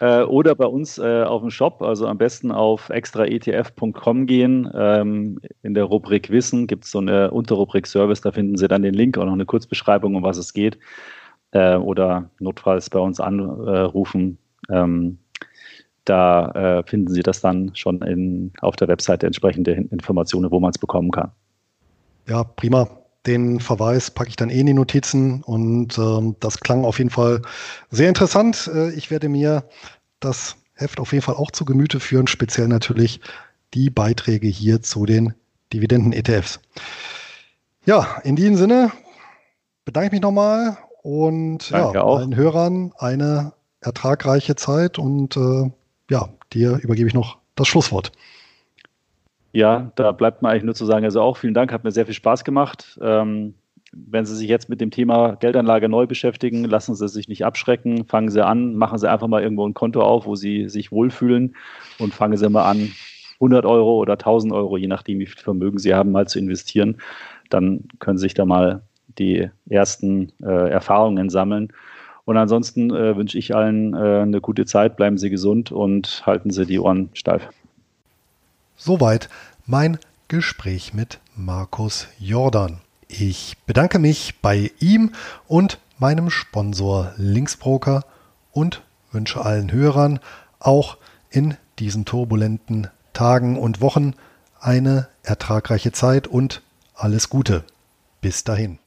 Äh, oder bei uns äh, auf dem Shop, also am besten auf extraetf.com gehen. Ähm, in der Rubrik Wissen gibt es so eine Unterrubrik Service, da finden Sie dann den Link und noch eine Kurzbeschreibung, um was es geht. Äh, oder notfalls bei uns anrufen. Ähm, da äh, finden Sie das dann schon in, auf der Webseite entsprechende Informationen, wo man es bekommen kann.
Ja, prima. Den Verweis packe ich dann eh in die Notizen und ähm, das klang auf jeden Fall sehr interessant. Äh, ich werde mir das Heft auf jeden Fall auch zu Gemüte führen, speziell natürlich die Beiträge hier zu den Dividenden-ETFs. Ja, in diesem Sinne bedanke ich mich nochmal und ja, allen Hörern eine ertragreiche Zeit und äh, ja, dir übergebe ich noch das Schlusswort.
Ja, da bleibt mir eigentlich nur zu sagen, also auch vielen Dank, hat mir sehr viel Spaß gemacht. Ähm, wenn Sie sich jetzt mit dem Thema Geldanlage neu beschäftigen, lassen Sie sich nicht abschrecken, fangen Sie an, machen Sie einfach mal irgendwo ein Konto auf, wo Sie sich wohlfühlen und fangen Sie mal an, 100 Euro oder 1000 Euro, je nachdem, wie viel Vermögen Sie haben, mal zu investieren. Dann können Sie sich da mal die ersten äh, Erfahrungen sammeln. Und ansonsten äh, wünsche ich allen äh, eine gute Zeit, bleiben Sie gesund und halten Sie die Ohren steif.
Soweit mein Gespräch mit Markus Jordan. Ich bedanke mich bei ihm und meinem Sponsor Linksbroker und wünsche allen Hörern auch in diesen turbulenten Tagen und Wochen eine ertragreiche Zeit und alles Gute. Bis dahin.